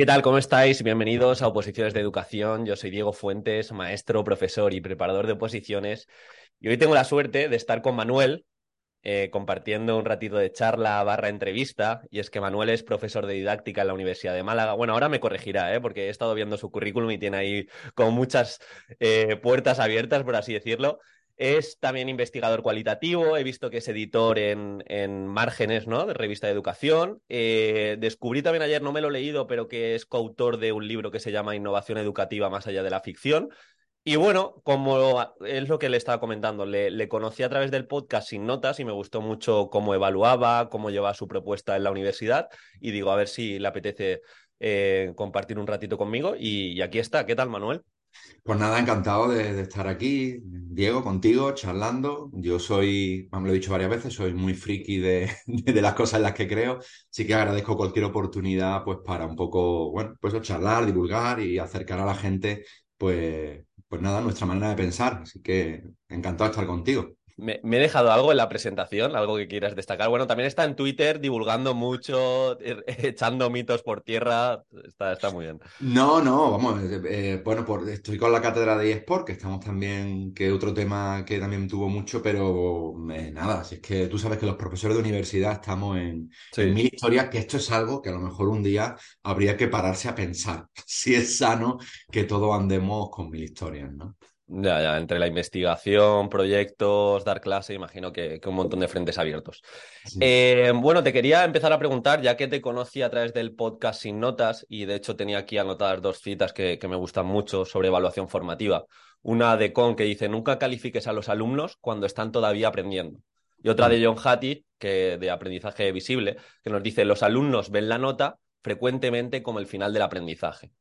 ¿Qué tal? ¿Cómo estáis? Bienvenidos a Oposiciones de Educación. Yo soy Diego Fuentes, maestro, profesor y preparador de oposiciones. Y hoy tengo la suerte de estar con Manuel eh, compartiendo un ratito de charla barra entrevista. Y es que Manuel es profesor de didáctica en la Universidad de Málaga. Bueno, ahora me corregirá, ¿eh? porque he estado viendo su currículum y tiene ahí como muchas eh, puertas abiertas, por así decirlo. Es también investigador cualitativo, he visto que es editor en, en Márgenes, ¿no? De revista de educación. Eh, descubrí también ayer, no me lo he leído, pero que es coautor de un libro que se llama Innovación Educativa más allá de la ficción. Y bueno, como es lo que le estaba comentando, le, le, conocí a través del podcast sin notas y me gustó mucho cómo evaluaba, cómo llevaba su propuesta en la universidad. Y digo, a ver si le apetece eh, compartir un ratito conmigo. Y, y aquí está. ¿Qué tal, Manuel? Pues nada, encantado de, de, estar aquí, Diego, contigo, charlando. Yo soy, me lo he dicho varias veces, soy muy friki de, de, las cosas en las que creo. Sí que agradezco cualquier oportunidad, pues, para un poco, bueno, pues charlar, divulgar y acercar a la gente, pues, pues nada, nuestra manera de pensar. Así que encantado de estar contigo. Me, me, he dejado algo en la presentación, algo que quieras destacar. Bueno, también está en Twitter divulgando mucho, echando mitos por tierra. Está, está muy bien. No, no, vamos. Eh, bueno, por, estoy con la cátedra de eSport, que estamos también, que otro tema que también tuvo mucho, pero eh, nada, si es que tú sabes que los profesores de universidad estamos en, sí. en mil historias, que esto es algo que a lo mejor un día habría que pararse a pensar si es sano que todos andemos con mil historias, ¿no? Ya, ya, entre la investigación, proyectos, dar clase, imagino que, que un montón de frentes abiertos. Sí. Eh, bueno, te quería empezar a preguntar, ya que te conocí a través del podcast Sin Notas, y de hecho tenía aquí anotadas dos citas que, que me gustan mucho sobre evaluación formativa. Una de Con que dice, nunca califiques a los alumnos cuando están todavía aprendiendo. Y otra de John Hattie, que de aprendizaje visible, que nos dice, los alumnos ven la nota frecuentemente como el final del aprendizaje.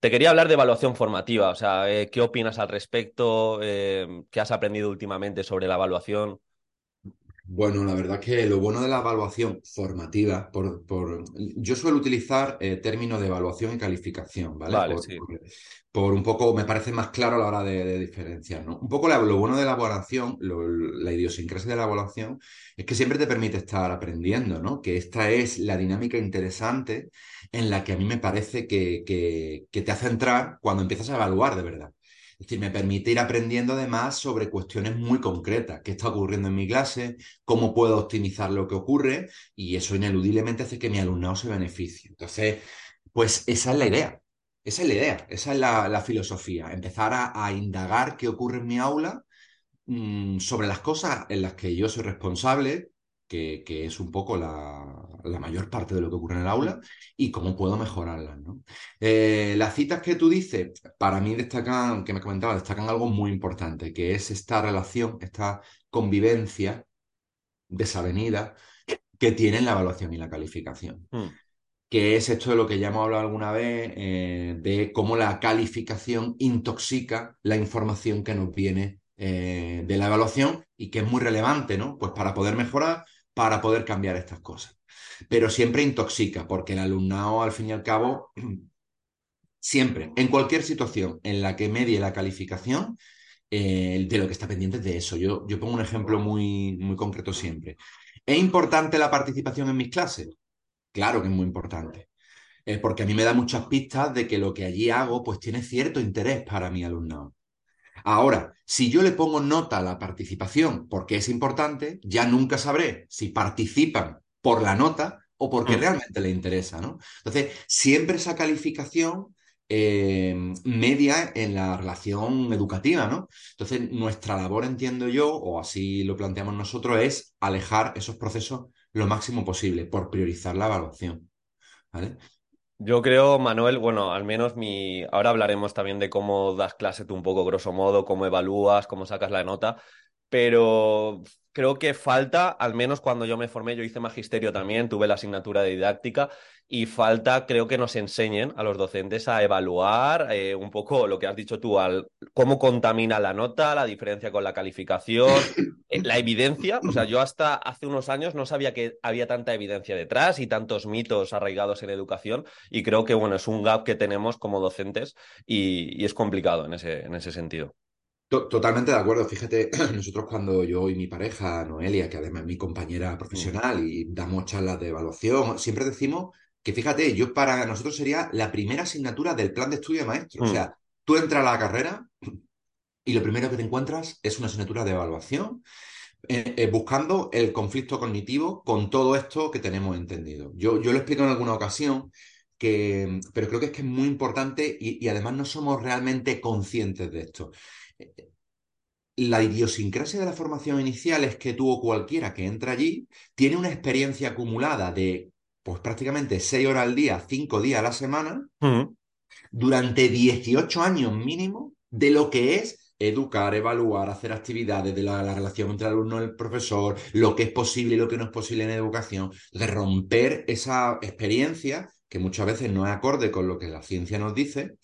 Te quería hablar de evaluación formativa, o sea, eh, ¿qué opinas al respecto? Eh, ¿Qué has aprendido últimamente sobre la evaluación? Bueno, la verdad que lo bueno de la evaluación formativa, por, por yo suelo utilizar eh, términos de evaluación y calificación, ¿vale? vale por, sí. por, por, un poco, me parece más claro a la hora de, de diferenciar, ¿no? Un poco la, lo bueno de la evaluación, lo, la idiosincrasia de la evaluación, es que siempre te permite estar aprendiendo, ¿no? Que esta es la dinámica interesante en la que a mí me parece que, que, te hace entrar cuando empiezas a evaluar de verdad. Es decir, me permite ir aprendiendo además sobre cuestiones muy concretas, qué está ocurriendo en mi clase, cómo puedo optimizar lo que ocurre, y eso ineludiblemente hace que mi alumnado se beneficie. Entonces, pues esa es la idea, esa es la idea, esa es la, filosofía, empezar a, indagar qué ocurre en mi aula mmm, sobre las cosas en las que yo soy responsable, que, que es un poco la, la, mayor parte de lo que ocurre en el aula, y cómo puedo mejorarlas. ¿no? Eh, las citas que tú dices, para mí destacan, que me comentaba, destacan algo muy importante, que es esta relación, esta convivencia desavenida que tienen la evaluación y la calificación. Mm. Que es esto de lo que ya hemos hablado alguna vez, eh, de cómo la calificación intoxica la información que nos viene eh, de la evaluación y que es muy relevante, ¿no? Pues para poder mejorar, para poder cambiar estas cosas. Pero siempre intoxica, porque el alumnado, al fin y al cabo, siempre, en cualquier situación en la que medie la calificación, eh, de lo que está pendiente de eso. Yo, yo pongo un ejemplo muy, muy concreto siempre. ¿Es importante la participación en mis clases? Claro que es muy importante. Eh, porque a mí me da muchas pistas de que lo que allí hago pues tiene cierto interés para mi alumnado. Ahora, si yo le pongo nota a la participación porque es importante, ya nunca sabré si participan por la nota o porque mm. realmente le interesa, ¿no? Entonces, siempre esa calificación eh, media en la relación educativa, ¿no? Entonces, nuestra labor, entiendo yo, o así lo planteamos nosotros, es alejar esos procesos lo máximo posible por priorizar la evaluación, ¿vale? Yo creo, Manuel, bueno, al menos mi. Ahora hablaremos también de cómo das clase tú un poco, grosso modo, cómo evalúas, cómo sacas la nota, pero creo que falta, al menos cuando yo me formé, yo hice magisterio también, tuve la asignatura de didáctica y falta, creo que nos enseñen a los docentes a evaluar eh, un poco lo que has dicho tú, al, cómo contamina la nota, la diferencia con la calificación, eh, la evidencia. O sea, yo hasta hace unos años no sabía que había tanta evidencia detrás y tantos mitos arraigados en educación y creo que, bueno, es un gap que tenemos como docentes y, y es complicado en ese, en ese sentido. Totalmente de acuerdo. Fíjate, nosotros cuando yo y mi pareja, Noelia, que además es mi compañera Mm. profesional y damos charlas de evaluación, siempre decimos que fíjate, yo para nosotros sería la primera asignatura del plan de estudio de maestro. O Mm. sea, tú entras a la carrera y lo primero que te encuentras es una asignatura de evaluación, eh, eh, buscando el conflicto cognitivo con todo esto que tenemos entendido. Yo, yo lo explico en alguna ocasión, que, pero creo que es que es muy importante y, y además no somos realmente conscientes de esto. La idiosincrasia de la formación inicial es que tú o cualquiera que entra allí tiene una experiencia acumulada de pues prácticamente 6 horas al día, 5 días a la semana, Mm. durante 18 años mínimo de lo que es educar, evaluar, hacer actividades de la, la relación entre el alumno y el profesor, lo que es posible y lo que no es posible en educación, de romper esa experiencia que muchas veces no es acorde con lo que la ciencia nos dice,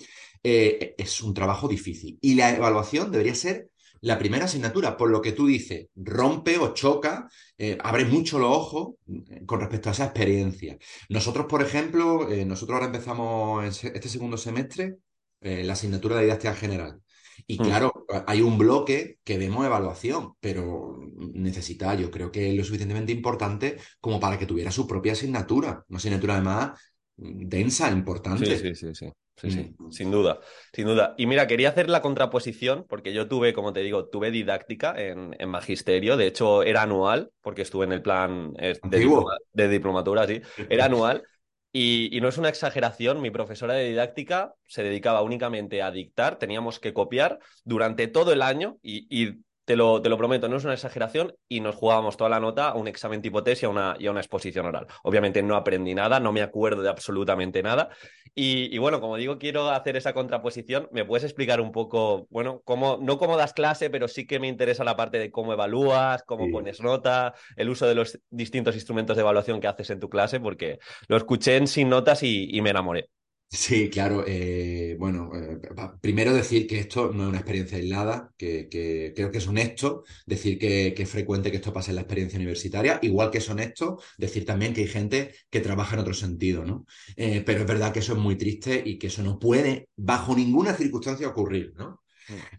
eh, es un trabajo difícil. Y la evaluación debería ser la primera asignatura, por lo que tú dices, rompe o choca, eh, abre mucho los ojos eh, con respecto a esa experiencia. Nosotros, por ejemplo, eh, nosotros ahora empezamos este segundo semestre eh, la asignatura de didáctica general. Y Mm. claro, hay un bloque que vemos evaluación, pero necesita, yo creo que es lo suficientemente importante como para que tuviera su propia asignatura. Una asignatura además densa, importante. Sí, sí, sí, sí. Mm. sin duda, sin duda. Y mira, quería hacer la contraposición, porque yo tuve, como te digo, tuve didáctica en, en magisterio, de hecho era anual, porque estuve en el plan eh, de, Antiguo. diploma- de diplomatura, sí, era anual. Y, y no es una exageración, mi profesora de didáctica se dedicaba únicamente a dictar, teníamos que copiar durante todo el año y, y te lo, te lo prometo, no es una exageración y nos jugábamos toda la nota a un examen tipo test y a una, y a una exposición oral. Obviamente no aprendí nada, no me acuerdo de absolutamente nada. Y, y bueno, como digo, quiero hacer esa contraposición. ¿Me puedes explicar un poco, bueno, cómo, no cómo das clase, pero sí que me interesa la parte de cómo evalúas, cómo Sí. pones nota, el uso de los distintos instrumentos de evaluación que haces en tu clase, porque lo escuché en Sin Notas y, y me enamoré. Sí, claro. eh, bueno, eh, primero decir que esto no es una experiencia aislada, que, creo que es honesto decir que, que es frecuente que esto pase en la experiencia universitaria, igual que es honesto decir también que hay gente que trabaja en otro sentido, ¿no? Eh, pero es verdad que eso es muy triste y que eso no puede, bajo ninguna circunstancia, ocurrir, ¿no?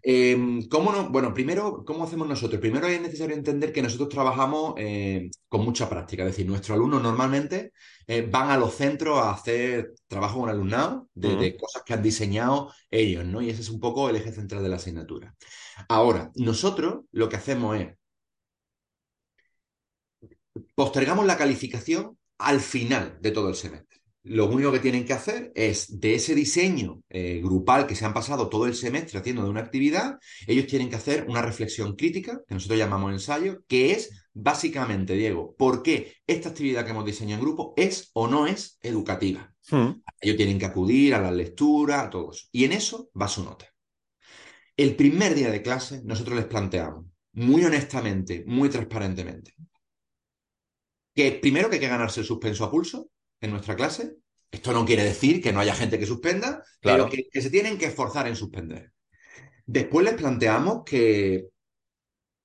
Eh, ¿cómo no? Bueno, primero, ¿cómo hacemos nosotros? Primero es necesario entender que nosotros trabajamos eh, con mucha práctica, es decir, nuestros alumnos normalmente eh, van a los centros a hacer trabajo con alumnado de, de cosas que han diseñado ellos, ¿no? Y ese es un poco el eje central de la asignatura. Ahora, nosotros lo que hacemos es postergamos la calificación al final de todo el semestre. Lo único que tienen que hacer es de ese diseño eh, grupal que se han pasado todo el semestre haciendo de una actividad, ellos tienen que hacer una reflexión crítica, que nosotros llamamos ensayo, que es básicamente, Diego, por qué esta actividad que hemos diseñado en grupo es o no es educativa. Mm. Ellos tienen que acudir a la lectura, a todo eso. Y en eso va su nota. El primer día de clase, nosotros les planteamos, muy honestamente, muy transparentemente, que primero que hay que ganarse el suspenso a pulso en nuestra clase. Esto no quiere decir que no haya gente que suspenda, Claro. pero que, que se tienen que esforzar en suspender. Después les planteamos que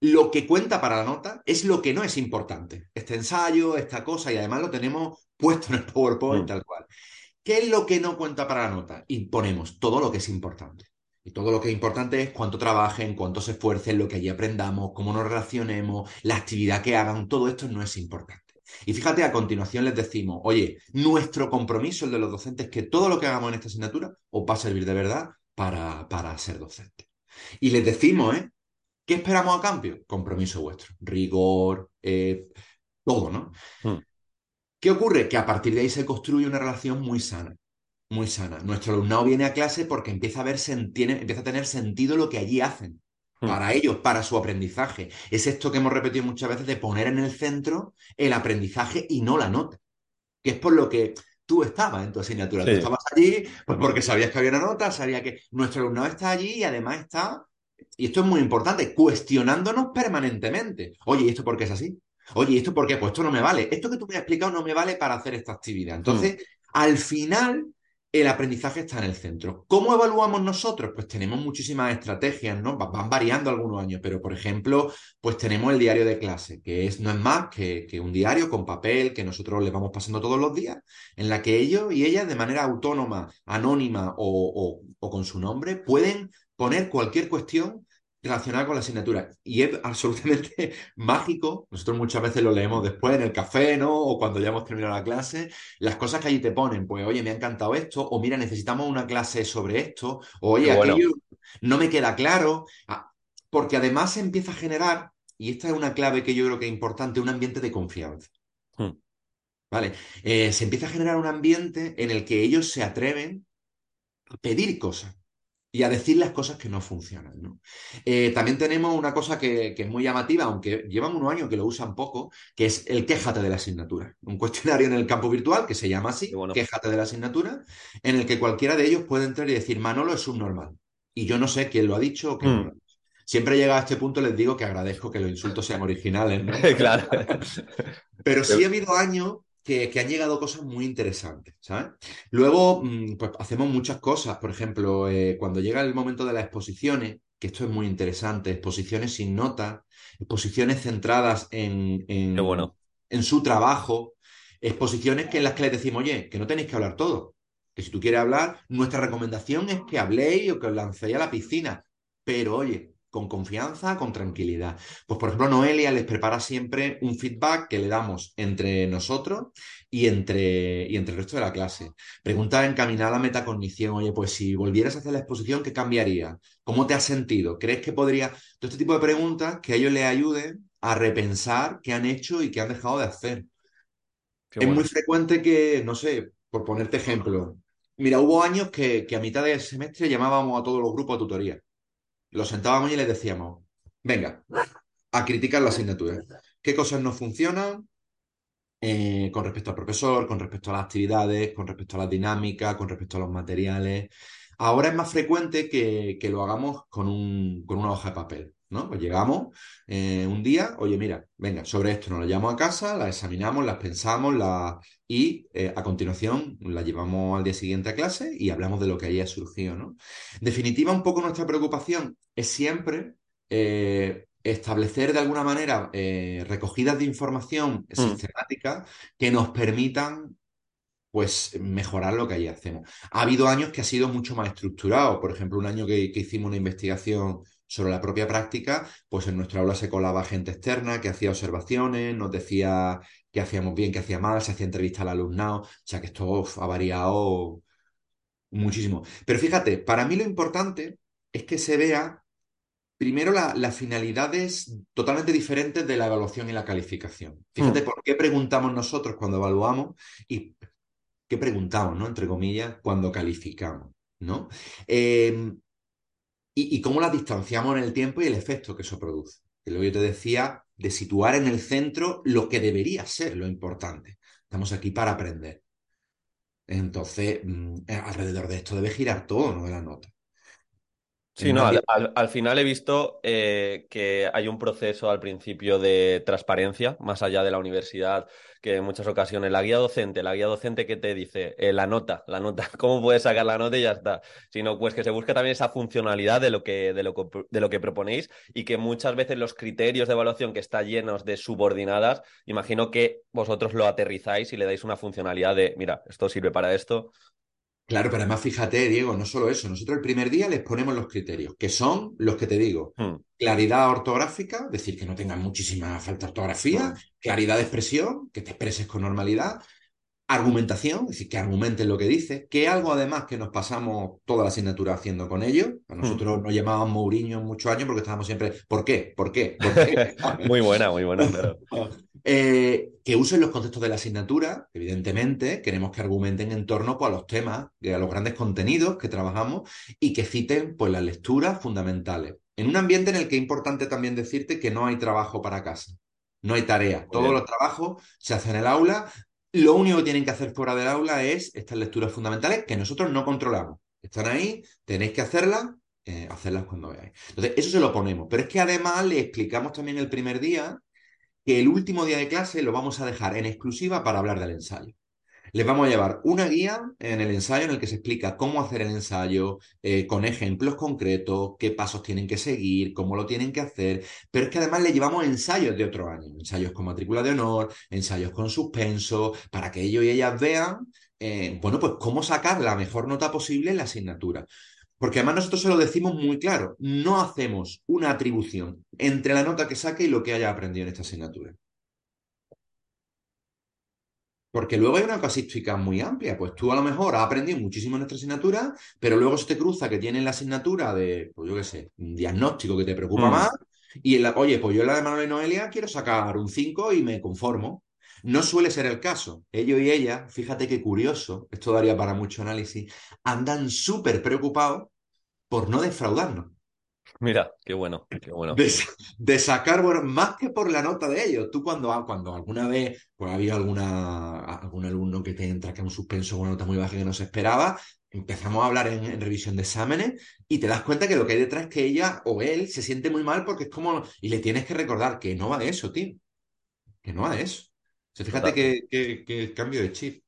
lo que cuenta para la nota es lo que no es importante. Este ensayo, esta cosa, y además lo tenemos puesto en el PowerPoint Mm. tal cual. ¿Qué es lo que no cuenta para la nota? Y ponemos todo lo que es importante. Y todo lo que es importante es cuánto trabajen, cuánto se esfuercen, lo que allí aprendamos, cómo nos relacionemos, la actividad que hagan, todo esto no es importante. Y fíjate, a continuación les decimos, oye, nuestro compromiso, el de los docentes, es que todo lo que hagamos en esta asignatura os va a servir de verdad para, para ser docente. Y les decimos, ¿eh? ¿Qué esperamos a cambio? Compromiso vuestro, rigor, eh, todo, ¿no? Mm. ¿Qué ocurre? Que a partir de ahí se construye una relación muy sana, muy sana. Nuestro alumnado viene a clase porque empieza a ver, tiene- empieza a tener sentido lo que allí hacen. Mm. Para ellos, para su aprendizaje. Es esto que hemos repetido muchas veces de poner en el centro el aprendizaje y no la nota. Que es por lo que tú estabas en tu asignatura. Tú estabas allí, pues porque sabías que había una nota, sabía que nuestro alumnado está allí y además está y esto es muy importante, cuestionándonos permanentemente. Oye, ¿y esto por qué es así? Oye, ¿y esto por qué? Pues esto no me vale. Esto que tú me has explicado no me vale para hacer esta actividad. Entonces, al final, el aprendizaje está en el centro. ¿Cómo evaluamos nosotros? Pues tenemos muchísimas estrategias, ¿no? Van variando algunos años, pero por ejemplo, pues tenemos el diario de clase, que es, no es más que, un diario con papel que nosotros le vamos pasando todos los días, en la que ellos y ellas de manera autónoma, anónima o con su nombre pueden poner cualquier cuestión relacionada con la asignatura. Y es absolutamente mágico. Nosotros muchas veces lo leemos después en el café, ¿no? O cuando ya hemos terminado la clase. Las cosas que allí te ponen, pues, oye, me ha encantado esto, o mira, necesitamos una clase sobre esto, o oye, aquello no me queda claro. Ah, porque además se empieza a generar, y esta es una clave que yo creo que es importante, un ambiente de confianza. Hmm. ¿Vale? Eh, se empieza a generar un ambiente en el que ellos se atreven a pedir cosas y a decir las cosas que no funcionan. ¿no? Eh, también tenemos una cosa que, es muy llamativa, aunque llevan unos años que lo usan poco, que es el quéjate de la asignatura. Un cuestionario en el campo virtual que se llama así, quéjate de la asignatura, en el que cualquiera de ellos puede entrar y decir, Manolo es subnormal. Y yo no sé quién lo ha dicho o quién no lo ha dicho. Siempre llega a este punto les digo que agradezco que los insultos sean originales. ¿no? claro. Pero sí ha habido años que, han llegado cosas muy interesantes, ¿sabes? Luego, mm, pues hacemos muchas cosas. Por ejemplo, eh, cuando llega el momento de las exposiciones, que esto es muy interesante, exposiciones sin nota, exposiciones centradas en, en, su trabajo, exposiciones que en las que les decimos, oye, que no tenéis que hablar todo. Que si tú quieres hablar, nuestra recomendación es que habléis o que os lancéis a la piscina. Pero oye, con confianza, con tranquilidad. Pues, por ejemplo, Noelia les prepara siempre un feedback que le damos entre nosotros y entre, y entre el resto de la clase. Pregunta encaminada a la metacognición. Oye, pues si volvieras a hacer la exposición, ¿qué cambiaría? ¿Cómo te has sentido? ¿Crees que podría...? Todo este tipo de preguntas que a ellos les ayuden a repensar qué han hecho y qué han dejado de hacer. es muy frecuente que, no sé, por ponerte ejemplo, mira, hubo años que, que a mitad del semestre llamábamos a todos los grupos a tutoría los sentábamos y les decíamos, venga, a criticar la asignatura. ¿Qué cosas no funcionan eh, con respecto al profesor, con respecto a las actividades, con respecto a la dinámica, con respecto a los materiales? Ahora es más frecuente que, lo hagamos con, un, con, una hoja de papel. ¿No? Pues llegamos eh, un día, oye, mira, venga, sobre esto nos la llevamos a casa, la examinamos, las pensamos la... y eh, a continuación la llevamos al día siguiente a clase y hablamos de lo que haya surgido, ¿no? En definitiva, un poco nuestra preocupación es siempre eh, establecer de alguna manera recogidas de información mm. sistemática que nos permitan pues mejorar lo que ahí hacemos. Ha habido años que ha sido mucho más estructurado. Por ejemplo, un año que, que hicimos una investigación sobre la propia práctica, pues en nuestra aula se colaba gente externa que hacía observaciones, nos decía que hacíamos bien, que hacía mal, se hacía entrevista al alumnado, o sea que esto ha variado muchísimo. Pero fíjate, para mí lo importante es que se vea primero las finalidades totalmente diferentes de la evaluación y la calificación. Fíjate mm. por qué preguntamos nosotros cuando evaluamos y qué preguntamos, ¿no? Entre comillas, cuando calificamos, ¿no? Eh, y, cómo las distanciamos en el tiempo y el efecto que eso produce. Que lo que yo te decía, de situar en el centro lo que debería ser lo importante. Estamos aquí para aprender. Entonces, mm, alrededor de esto debe girar todo, ¿no? La nota. Sí, no, al, final he visto eh, que hay un proceso al principio de transparencia, más allá de la universidad, que en muchas ocasiones la guía docente, la guía docente que te dice eh, la nota, la nota, cómo puedes sacar la nota y ya está, sino pues que se busque también esa funcionalidad de lo que, de lo, de lo que proponéis y que muchas veces los criterios de evaluación que están llenos de subordinadas, imagino que vosotros lo aterrizáis y le dais una funcionalidad de, mira, esto sirve para esto, Claro, pero además fíjate, Diego, no solo eso, nosotros el primer día les ponemos los criterios, que son los que te digo, hmm. claridad ortográfica, decir que no tengan muchísima falta de ortografía, hmm. claridad de expresión, que te expreses con normalidad, argumentación, es decir, que argumenten lo que dices, que algo además que nos pasamos toda la asignatura haciendo con ellos. A hmm. nosotros nos llamaban Mourinho muchos años porque estábamos siempre, ¿por qué? ¿Por qué? ¿Por qué? muy buena, muy buena. Eh, que usen los conceptos de la asignatura, evidentemente, queremos que argumenten en torno pues, a los temas, a los grandes contenidos que trabajamos y que citen pues, las lecturas fundamentales. En un ambiente en el que es importante también decirte que no hay trabajo para casa, no hay tarea. Todos los trabajos se hacen en el aula. Lo único que tienen que hacer fuera del aula es estas lecturas fundamentales que nosotros no controlamos. Están ahí, tenéis que hacerlas eh, hacerlas cuando veáis. Entonces, eso se lo ponemos. Pero es que además le explicamos también el primer día que el último día de clase lo vamos a dejar en exclusiva para hablar del ensayo. Les vamos a llevar una guía en el ensayo en el que se explica cómo hacer el ensayo, eh, con ejemplos concretos, qué pasos tienen que seguir, cómo lo tienen que hacer, pero es que además le llevamos ensayos de otro año, ensayos con matrícula de honor, ensayos con suspenso, para que ellos y ellas vean, eh, bueno, pues cómo sacar la mejor nota posible en la asignatura. Porque además nosotros se lo decimos muy claro, no hacemos una atribución entre la nota que saque y lo que haya aprendido en esta asignatura. Porque luego hay una casística muy amplia. Pues tú a lo mejor has aprendido muchísimo en nuestra asignatura, pero luego se te cruza que tienes la asignatura de, pues yo qué sé, un diagnóstico que te preocupa Mm. más. Y en la, oye, pues yo en la de Manuel y Noelia quiero sacar un 5 y me conformo. No suele ser el caso. Ellos y ella, fíjate qué curioso, esto daría para mucho análisis, andan súper preocupados por no defraudarnos. Mira, qué bueno, qué bueno. De, de sacar, bueno, más que por la nota de ellos. Tú cuando, cuando alguna vez pues, había alguna, algún alumno que te entra que un suspenso con una nota muy baja que no se esperaba, empezamos a hablar en, en, revisión de exámenes y te das cuenta que lo que hay detrás es que ella o él se siente muy mal porque es como... Y le tienes que recordar que no va de eso, tío. Que no va de eso. O sea, fíjate que, que, que el cambio de chip.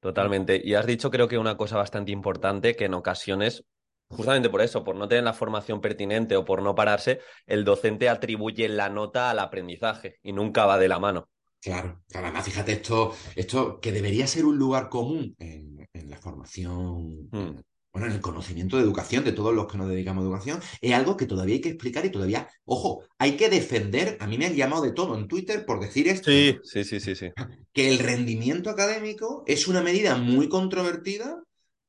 Totalmente. Y has dicho creo que una cosa bastante importante que en ocasiones Justamente por eso, por no tener la formación pertinente o por no pararse, el docente atribuye la nota al aprendizaje y nunca va de la mano. Claro, claro. Además, fíjate, esto, esto que debería ser un lugar común en, en la formación, Mm. bueno, en el conocimiento de educación de todos los que nos dedicamos a educación, es algo que todavía hay que explicar y todavía, ojo, hay que defender. A mí me han llamado de todo en Twitter por decir esto. Sí, sí, sí, sí, sí. Que el rendimiento académico es una medida muy controvertida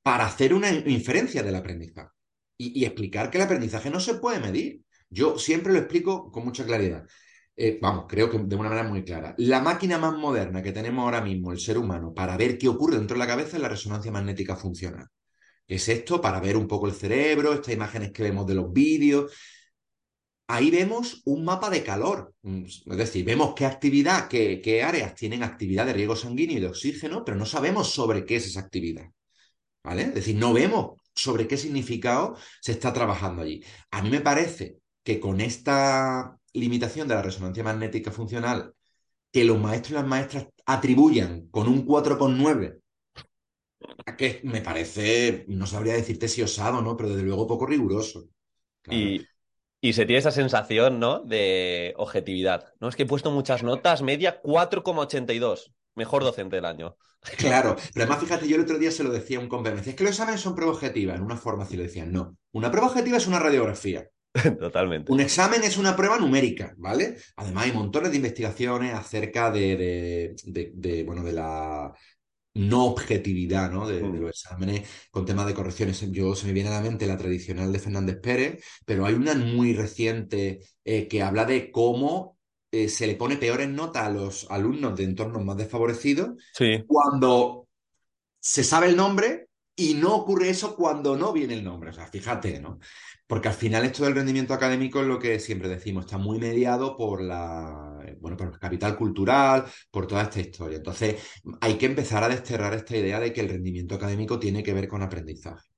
para hacer una inferencia del aprendizaje y, explicar que el aprendizaje no se puede medir. Yo siempre lo explico con mucha claridad. Eh, vamos, creo que de una manera muy clara. La máquina más moderna que tenemos ahora mismo, el ser humano, para ver qué ocurre dentro de la cabeza es la resonancia magnética funcional. Es esto para ver un poco el cerebro, estas imágenes que vemos de los vídeos. Ahí vemos un mapa de calor, es decir, vemos qué actividad, qué, qué áreas tienen actividad de riego sanguíneo y de oxígeno, pero no sabemos sobre qué es esa actividad. ¿Vale? Es decir, no vemos sobre qué significado se está trabajando allí. A mí me parece que con esta limitación de la resonancia magnética funcional, que los maestros y las maestras atribuyan con un 4,9, que me parece, no sabría decirte si osado, ¿no? Pero desde luego poco riguroso. Claro. Y, y, se tiene esa sensación, ¿no? De objetividad. No es que he puesto muchas notas, media 4,82. Mejor docente del año. Claro, pero además fíjate, yo el otro día se lo decía a un decía, es que los exámenes son prueba objetiva, en una forma así le decían, no, una prueba objetiva es una radiografía. Totalmente. Un examen es una prueba numérica, ¿vale? Además hay montones de investigaciones acerca de, de, de, de bueno, de la no objetividad, ¿no? De, de, los exámenes con temas de correcciones. Yo se me viene a la mente la tradicional de Fernández Pérez, pero hay una muy reciente eh, que habla de cómo eh, se le pone peores notas a los alumnos de entornos más desfavorecidos sí. cuando se sabe el nombre y no ocurre eso cuando no viene el nombre. O sea, fíjate, ¿no? Porque al final esto del rendimiento académico es lo que siempre decimos, está muy mediado por la, bueno, por el capital cultural, por toda esta historia. Entonces, hay que empezar a desterrar esta idea de que el rendimiento académico tiene que ver con aprendizaje.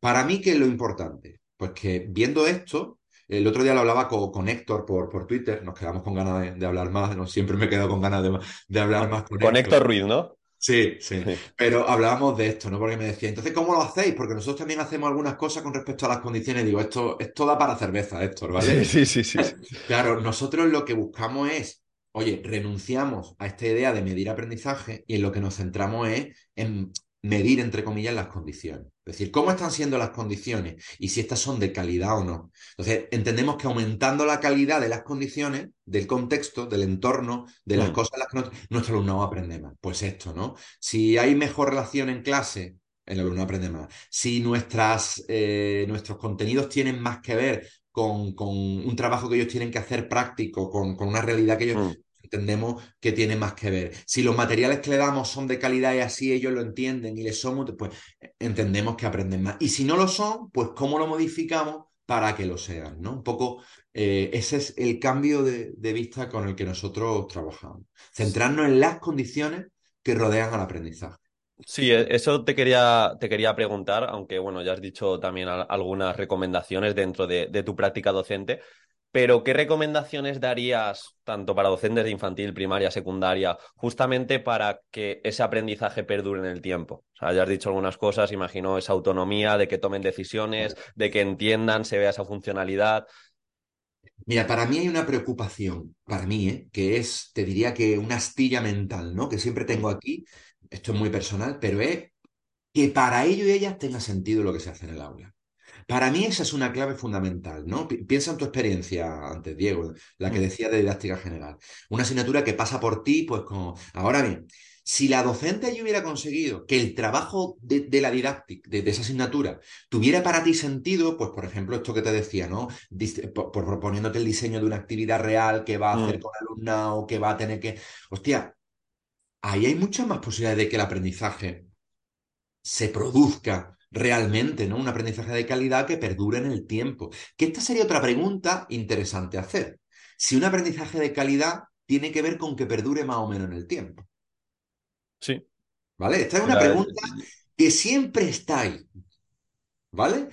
Para mí, ¿qué es lo importante? Pues que viendo esto, el otro día lo hablaba con, con Héctor por, por, Twitter, nos quedamos con ganas de, de, hablar más, no siempre me quedo con ganas de, de hablar más con, con Héctor Ruiz, ¿no? Sí, sí, sí, pero hablábamos de esto, ¿no? Porque me decía, entonces, ¿cómo lo hacéis? Porque nosotros también hacemos algunas cosas con respecto a las condiciones. Digo, esto, esto da para cerveza, Héctor, ¿vale? Sí, sí, sí, sí. Claro, nosotros lo que buscamos es, oye, renunciamos a esta idea de medir aprendizaje y en lo que nos centramos es en medir, entre comillas, las condiciones. Es decir, cómo están siendo las condiciones y si estas son de calidad o no. Entonces, entendemos que aumentando la calidad de las condiciones, del contexto, del entorno, de las Mm. cosas las que nuestro, nuestro alumnado aprende más. Pues esto, ¿no? Si hay mejor relación en clase, el alumno aprende más. Si nuestras, eh, nuestros contenidos tienen más que ver con, con un trabajo que ellos tienen que hacer práctico, con, con una realidad que ellos Mm. Entendemos que tiene más que ver. Si los materiales que le damos son de calidad y así ellos lo entienden y les somos, pues entendemos que aprenden más. Y si no lo son, pues cómo lo modificamos para que lo sean, ¿no? Un poco eh, ese es el cambio de, vista con el que nosotros trabajamos. Centrarnos en las condiciones que rodean al aprendizaje. Sí, e, eso te quería, te quería preguntar, aunque bueno, ya has dicho también algunas recomendaciones dentro de, de, tu práctica docente, pero ¿qué recomendaciones darías tanto para docentes de infantil, primaria, secundaria, justamente para que ese aprendizaje perdure en el tiempo? O sea, ya has dicho algunas cosas, imagino esa autonomía de que tomen decisiones, de que entiendan, se vea esa funcionalidad. Mira, para mí hay una preocupación, para mí, ¿eh? que es, te diría que una astilla mental, ¿no? Que siempre tengo aquí, esto es muy personal, pero es que para ello y ellas tenga sentido lo que se hace en el aula. Para mí esa es una clave fundamental, ¿no? Piensa en tu experiencia antes, Diego, la que mm. decía de didáctica general. Una asignatura que pasa por ti, pues como... Ahora bien, si la docente allí hubiera conseguido que el trabajo de, la didáctica, de, esa asignatura, tuviera para ti sentido, pues por ejemplo, esto que te decía, ¿no? por, proponiéndote el diseño de una actividad real que va a hacer mm. con alumnado, que va a tener que. Hostia, ahí hay muchas más posibilidades de que el aprendizaje se produzca realmente, ¿no? Un aprendizaje de calidad que perdure en el tiempo. Que esta sería otra pregunta interesante hacer. Si un aprendizaje de calidad tiene que ver con que perdure más o menos en el tiempo. Sí. ¿Vale? Esta es una pregunta que siempre está ahí. ¿Vale?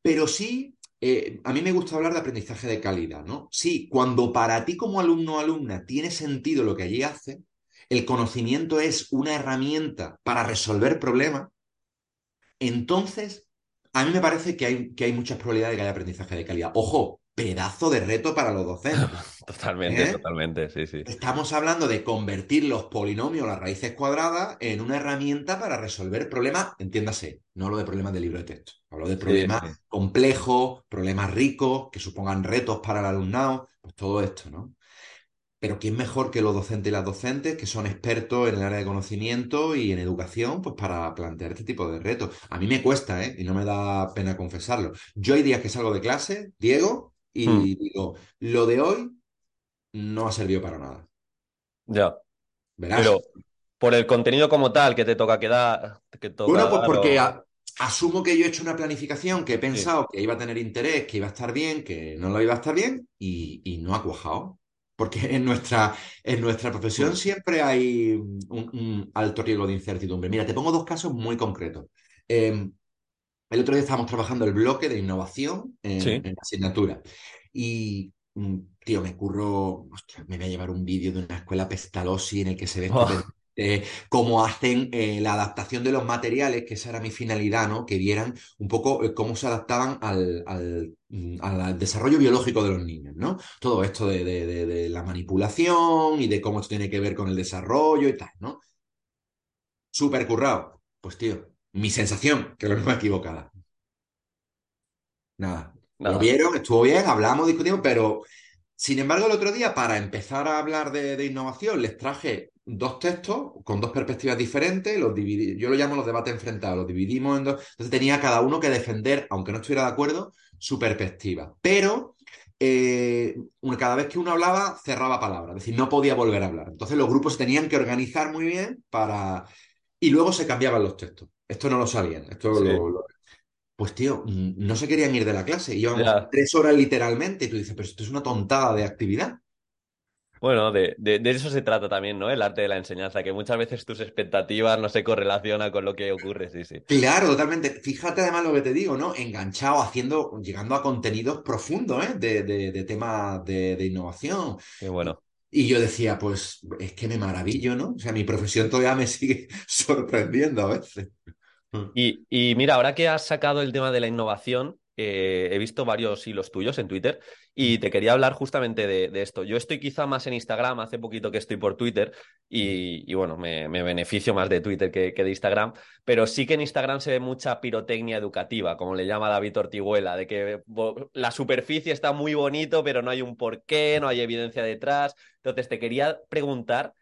Pero sí, eh, a mí me gusta hablar de aprendizaje de calidad, ¿no? Sí, cuando para ti como alumno o alumna tiene sentido lo que allí hace, el conocimiento es una herramienta para resolver problemas, entonces a mí me parece que hay, que hay muchas probabilidades de que haya aprendizaje de calidad. Ojo, pedazo de reto para los docentes. Totalmente, ¿Eh? totalmente, sí, sí. Estamos hablando de convertir los polinomios, las raíces cuadradas, en una herramienta para resolver problemas, entiéndase, no hablo de problemas de libro de texto, hablo de problemas complejos, problemas ricos, que supongan retos para el alumnado, pues todo esto, ¿no? Pero ¿quién mejor que los docentes y las docentes, que son expertos en el área de conocimiento y en educación, pues para plantear este tipo de retos? A mí me cuesta, ¿eh? Y no me da pena confesarlo. Yo hay días que salgo de clase, Diego, y hmm. digo, lo de hoy no ha servido para nada. Ya. ¿Verás? Pero por el contenido como tal que te toca quedar. Que bueno, pues porque asumo que yo he hecho una planificación que he pensado que iba a tener interés, que iba a estar bien, que no lo iba a estar bien, y, no ha cuajado. Porque en nuestra, en nuestra profesión siempre hay un, alto riesgo de incertidumbre. Mira, te pongo dos casos muy concretos. Em, el otro día estábamos trabajando el bloque de innovación en, la asignatura. Y mm, tío, me curro, me voy a llevar un vídeo de una escuela Pestalozzi en el que se ve oh. Cómo hacen eh, la adaptación de los materiales, que esa era mi finalidad, ¿no? Que vieran un poco eh, cómo se adaptaban mm, al, desarrollo biológico de los niños, ¿no? Todo esto de, de, la manipulación y de cómo esto tiene que ver con el desarrollo y tal, ¿no? Súper currado. Pues, tío, mi sensación, que lo mismo equivocada. Nada. Nada. Lo vieron, estuvo bien, hablamos, discutimos, pero sin embargo, el otro día, para empezar a hablar de, innovación, les traje dos textos con dos perspectivas diferentes, los dividí, yo lo llamo los debates enfrentados, los dividimos en dos, entonces tenía cada uno que defender, aunque no estuviera de acuerdo, su perspectiva. Pero eh, cada vez que uno hablaba, cerraba palabras, es decir, no podía volver a hablar. Entonces los grupos se tenían que organizar muy bien para... Y luego se cambiaban los textos. Esto no lo sabían, esto lo, pues tío, mm, no se querían ir de la clase. Íbamos tres horas literalmente. Y tú dices, pero esto es una tontada de actividad. Bueno, de, eso se trata también, ¿no? El arte de la enseñanza, que muchas veces tus expectativas no se correlacionan con lo que ocurre, sí, sí. Claro, totalmente. Fíjate además lo que te digo, ¿no? Enganchado, haciendo, llegando a contenidos profundos, ¿eh? De, de temas de, innovación. Qué bueno. Y yo decía, pues es que me maravillo, ¿no? O sea, mi profesión todavía me sigue sorprendiendo a veces. Y, mira, ahora que has sacado el tema de la innovación, eh, he visto varios hilos tuyos en Twitter y te quería hablar justamente de, esto. Yo estoy quizá más en Instagram, hace poquito que estoy por Twitter y, bueno, me, beneficio más de Twitter que, de Instagram, pero sí que en Instagram se ve mucha pirotecnia educativa, como le llama David Ortiguela, de que la superficie está muy bonito, pero no hay un porqué, no hay evidencia detrás. Entonces, te quería preguntar,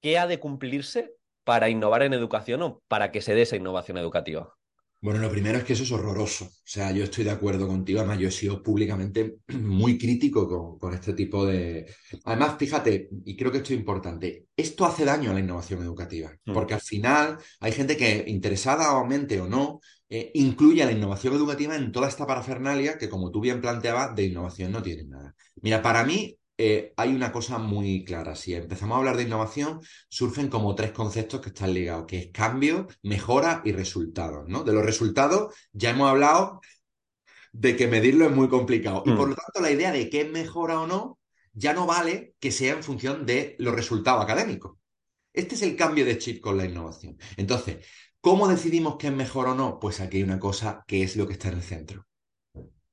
¿qué ha de cumplirse para innovar en educación o para que se dé esa innovación educativa? Bueno, lo primero es que eso es horroroso. O sea, yo estoy de acuerdo contigo. Además, yo he sido públicamente muy crítico con, este tipo de... Además, fíjate, y creo que esto es importante, esto hace daño a la innovación educativa, mm. porque al final hay gente que, interesadamente o no, eh, incluye a la innovación educativa en toda esta parafernalia que, como tú bien planteabas, de innovación no tiene nada. Mira, para mí, eh, hay una cosa muy clara. Si empezamos a hablar de innovación, surgen como tres conceptos que están ligados, que es cambio, mejora y resultados, ¿no? De los resultados ya hemos hablado de que medirlo es muy complicado. Y por Mm. lo tanto, la idea de qué es mejora o no, ya no vale que sea en función de los resultados académicos. Este es el cambio de chip con la innovación. Entonces, ¿cómo decidimos qué es mejor o no? Pues aquí hay una cosa que es lo que está en el centro,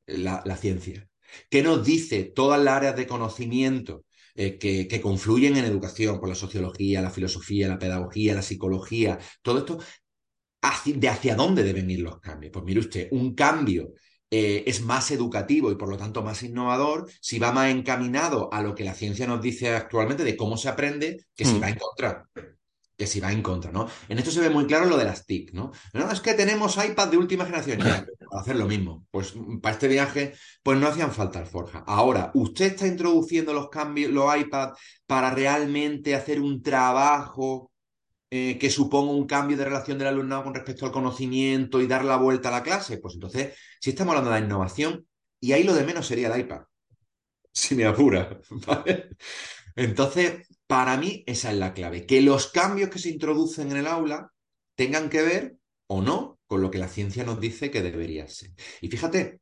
la, la ciencia. ¿Qué nos dice todas las áreas de conocimiento eh, que, que confluyen en educación, por la sociología, la filosofía, la pedagogía, la psicología, todo esto, hacia- de hacia dónde deben ir los cambios? Pues mire usted, un cambio eh, es más educativo y por lo tanto más innovador si va más encaminado a lo que la ciencia nos dice actualmente de cómo se aprende que si Mm. va en contra. Que si va en contra, ¿no? En esto se ve muy claro lo de las TIC, ¿no? No, es que tenemos iPad de última generación. Ya, para hacer lo mismo. Pues para este viaje, pues no hacían falta alforja. Ahora, ¿usted está introduciendo los cambios, los iPad, para realmente hacer un trabajo eh, que suponga un cambio de relación del alumnado con respecto al conocimiento y dar la vuelta a la clase? Pues entonces, si estamos hablando de la innovación, y ahí lo de menos sería el iPad, si me apura, ¿vale? Entonces, para mí esa es la clave, que los cambios que se introducen en el aula tengan que ver o no con lo que la ciencia nos dice que debería ser. Y fíjate,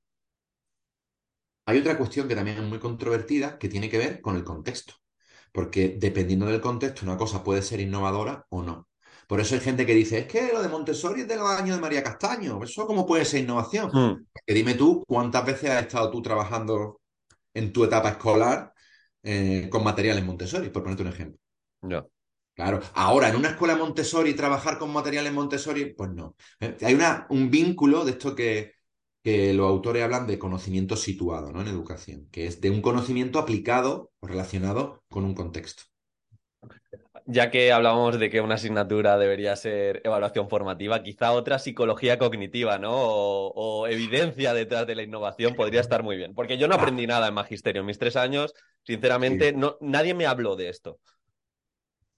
hay otra cuestión que también es muy controvertida que tiene que ver con el contexto, porque dependiendo del contexto una cosa puede ser innovadora o no. Por eso hay gente que dice, es que lo de Montessori es de los años de María Castaño, ¿eso cómo puede ser innovación? Mm. Que dime tú, ¿cuántas veces has estado tú trabajando en tu etapa escolar eh, con materiales Montessori, por ponerte un ejemplo? Ya. Claro, ahora en una escuela Montessori trabajar con materiales Montessori, pues no. Eh, Hay una, un vínculo de esto que, que los autores hablan de conocimiento situado, ¿no? En educación, que es de un conocimiento aplicado o relacionado con un contexto. Ya que hablábamos de que una asignatura debería ser evaluación formativa, quizá otra psicología cognitiva, ¿no? O, o evidencia detrás de la innovación podría estar muy bien. Porque yo no aprendí nada en magisterio en mis tres años. Sinceramente, no, nadie me habló de esto.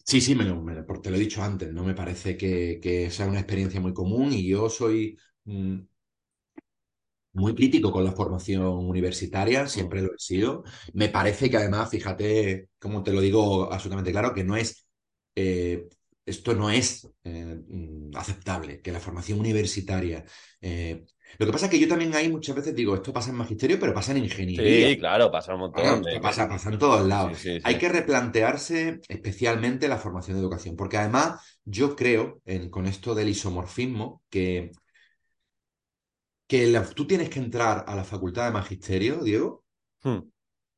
Sí, sí, me lo, me te lo he dicho antes, no me parece que, que sea una experiencia muy común y yo soy mm, muy crítico con la formación universitaria, siempre lo he sido. Me parece que además, fíjate, como te lo digo absolutamente claro, que no es, eh, esto no es eh, mm, aceptable, que la formación universitaria... eh, lo que pasa es que yo también ahí muchas veces digo, esto pasa en magisterio, pero pasa en ingeniería. Sí, claro, pasa un montón. Claro, de- pasa, pasa en todos lados. Sí, sí, sí. Hay que replantearse especialmente la formación de educación, porque además yo creo en- con esto del isomorfismo que, que la- tú tienes que entrar a la facultad de magisterio, Diego, Hmm.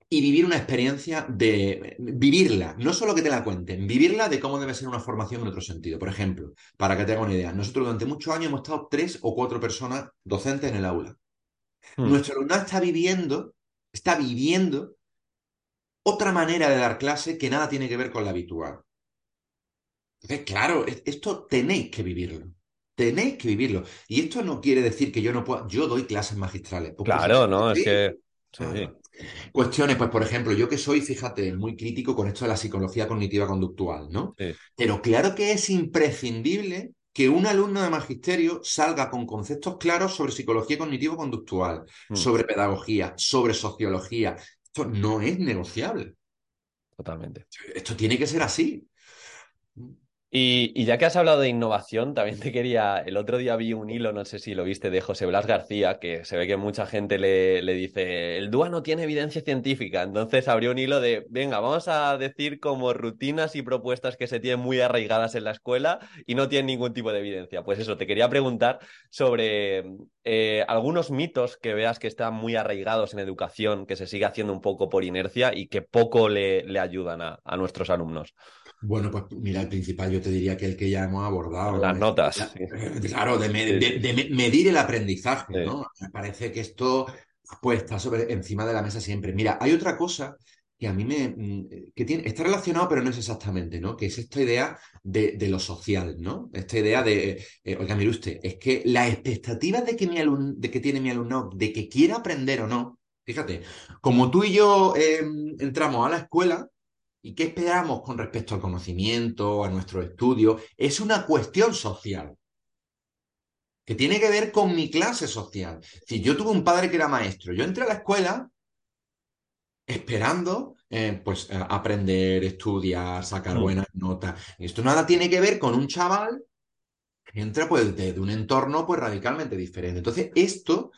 Y vivir una experiencia de vivirla, no solo que te la cuenten, vivirla de cómo debe ser una formación en otro sentido. Por ejemplo, para que te haga una idea, nosotros durante muchos años hemos estado tres o cuatro personas docentes en el aula. Hmm. Nuestro alumnado está viviendo, está viviendo otra manera de dar clase que nada tiene que ver con la habitual. Entonces, claro, es- esto tenéis que vivirlo. Tenéis que vivirlo. Y esto no quiere decir que yo no pueda. Yo doy clases magistrales. Pues, por Claro, ¿no? Es que. Sí, Claro. Cuestiones, pues por ejemplo, yo que soy, fíjate, muy crítico con esto de la psicología cognitiva conductual, ¿no? Sí. Pero claro que es imprescindible que un alumno de magisterio salga con conceptos claros sobre psicología cognitivo-conductual, Mm. sobre pedagogía, sobre sociología. Esto no es negociable. Totalmente. Esto tiene que ser así. Y, ya que has hablado de innovación, también te quería, el otro día vi un hilo, no sé si lo viste, de José Blas García, que se ve que mucha gente le, le dice, el DUA no tiene evidencia científica, entonces abrió un hilo de, venga, vamos a decir como rutinas y propuestas que se tienen muy arraigadas en la escuela y no tienen ningún tipo de evidencia. Pues eso, te quería preguntar sobre eh, algunos mitos que veas que están muy arraigados en educación, que se sigue haciendo un poco por inercia y que poco le, le ayudan a, a nuestros alumnos. Bueno, pues mira, el principal yo te diría que el que ya hemos abordado. Las ¿no? notas, sí. eh, Claro, de, me- medir el aprendizaje, Sí. ¿no? Me parece que esto pues, está sobre, encima de la mesa siempre. Mira, hay otra cosa que a mí me... mm, que tiene, está relacionado, pero no es exactamente, ¿no? Que es esta idea de, de lo social, ¿no? Esta idea de, eh, oiga, mire usted, es que las expectativas de que, mi alumno, de que tiene mi alumno, de que quiera aprender o no, fíjate, como tú y yo eh, entramos a la escuela, ¿Y qué esperamos con respecto al conocimiento, a nuestro estudio? Es una cuestión social que tiene que ver con mi clase social. Si yo tuve un padre que era maestro, yo entré a la escuela esperando eh, pues eh, aprender, estudiar, sacar Mm. buenas notas. Esto nada tiene que ver con un chaval que entra pues de, de un entorno pues radicalmente diferente. Entonces, esto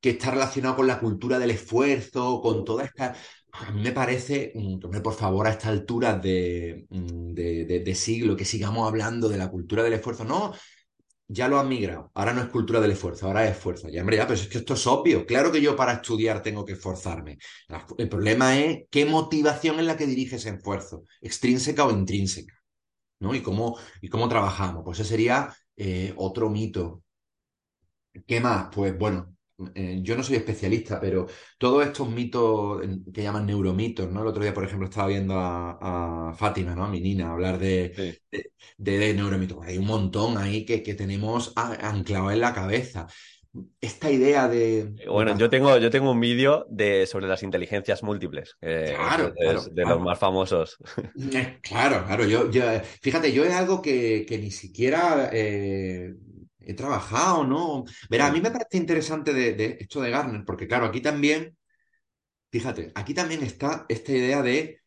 que está relacionado con la cultura del esfuerzo, con toda esta... A mí me parece, mm, por favor, a esta altura de, mm, de, siglo, que sigamos hablando de la cultura del esfuerzo. No, ya lo han migrado. Ahora no es cultura del esfuerzo, ahora es esfuerzo. Ya, hombre, ya, pero es que esto es obvio. Claro que yo para estudiar tengo que esforzarme. El problema es qué motivación es la que dirige ese esfuerzo, extrínseca o intrínseca, ¿no? Y cómo, y cómo trabajamos. Pues ese sería eh, otro mito. ¿Qué más? Pues bueno, eh, yo no soy especialista, pero todos estos mitos eh, que llaman neuromitos, ¿no? El otro día, por ejemplo, estaba viendo a, a Fátima, ¿no? A mi nina, hablar de, Sí. de, de- de neuromitos. Hay un montón ahí que, que tenemos a- anclado en la cabeza. Esta idea de... Bueno, de- yo tengo, yo tengo un vídeo de, sobre las inteligencias múltiples, Claro, es claro, de claro. los más famosos. Eh, Claro, claro, yo, yo, eh, fíjate, yo es algo que, que ni siquiera eh, he trabajado, ¿no? Verá, a mí me parece interesante de, de esto de Garner, porque claro, aquí también, fíjate, aquí también está esta idea de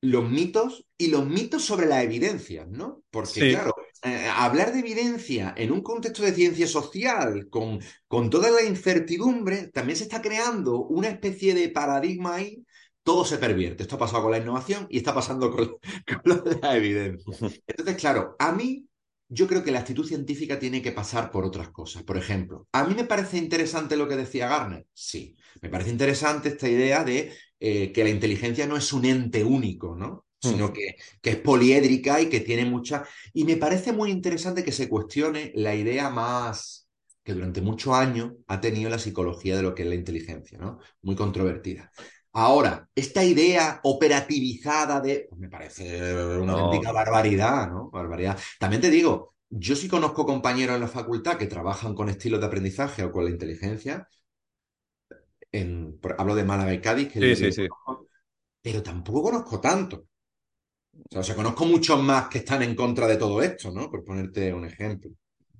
los mitos y los mitos sobre las evidencias, ¿no? Porque Sí. claro, eh, hablar de evidencia en un contexto de ciencia social, con, con toda la incertidumbre, también se está creando una especie de paradigma ahí. Todo se pervierte. Esto ha pasado con la innovación y está pasando con, con lo de la evidencia. Entonces, claro, a mí yo creo que la actitud científica tiene que pasar por otras cosas. Por ejemplo, ¿a mí me parece interesante lo que decía Garner? Sí, me parece interesante esta idea de eh, que la inteligencia no es un ente único, ¿no? Sino que, que es poliédrica y que tiene muchas... Y me parece muy interesante que se cuestione la idea más que durante muchos años ha tenido la psicología de lo que es la inteligencia, ¿no? Muy controvertida. Ahora, esta idea operativizada de... Pues me parece una No. auténtica barbaridad, ¿no? Barbaridad. También te digo, yo sí conozco compañeros en la facultad que trabajan con estilos de aprendizaje o con la inteligencia. En, hablo de Málaga y Cádiz, que Sí, sí, sí. conozco, pero tampoco conozco tanto. O sea, o sea, conozco muchos más que están en contra de todo esto, ¿no? Por ponerte un ejemplo.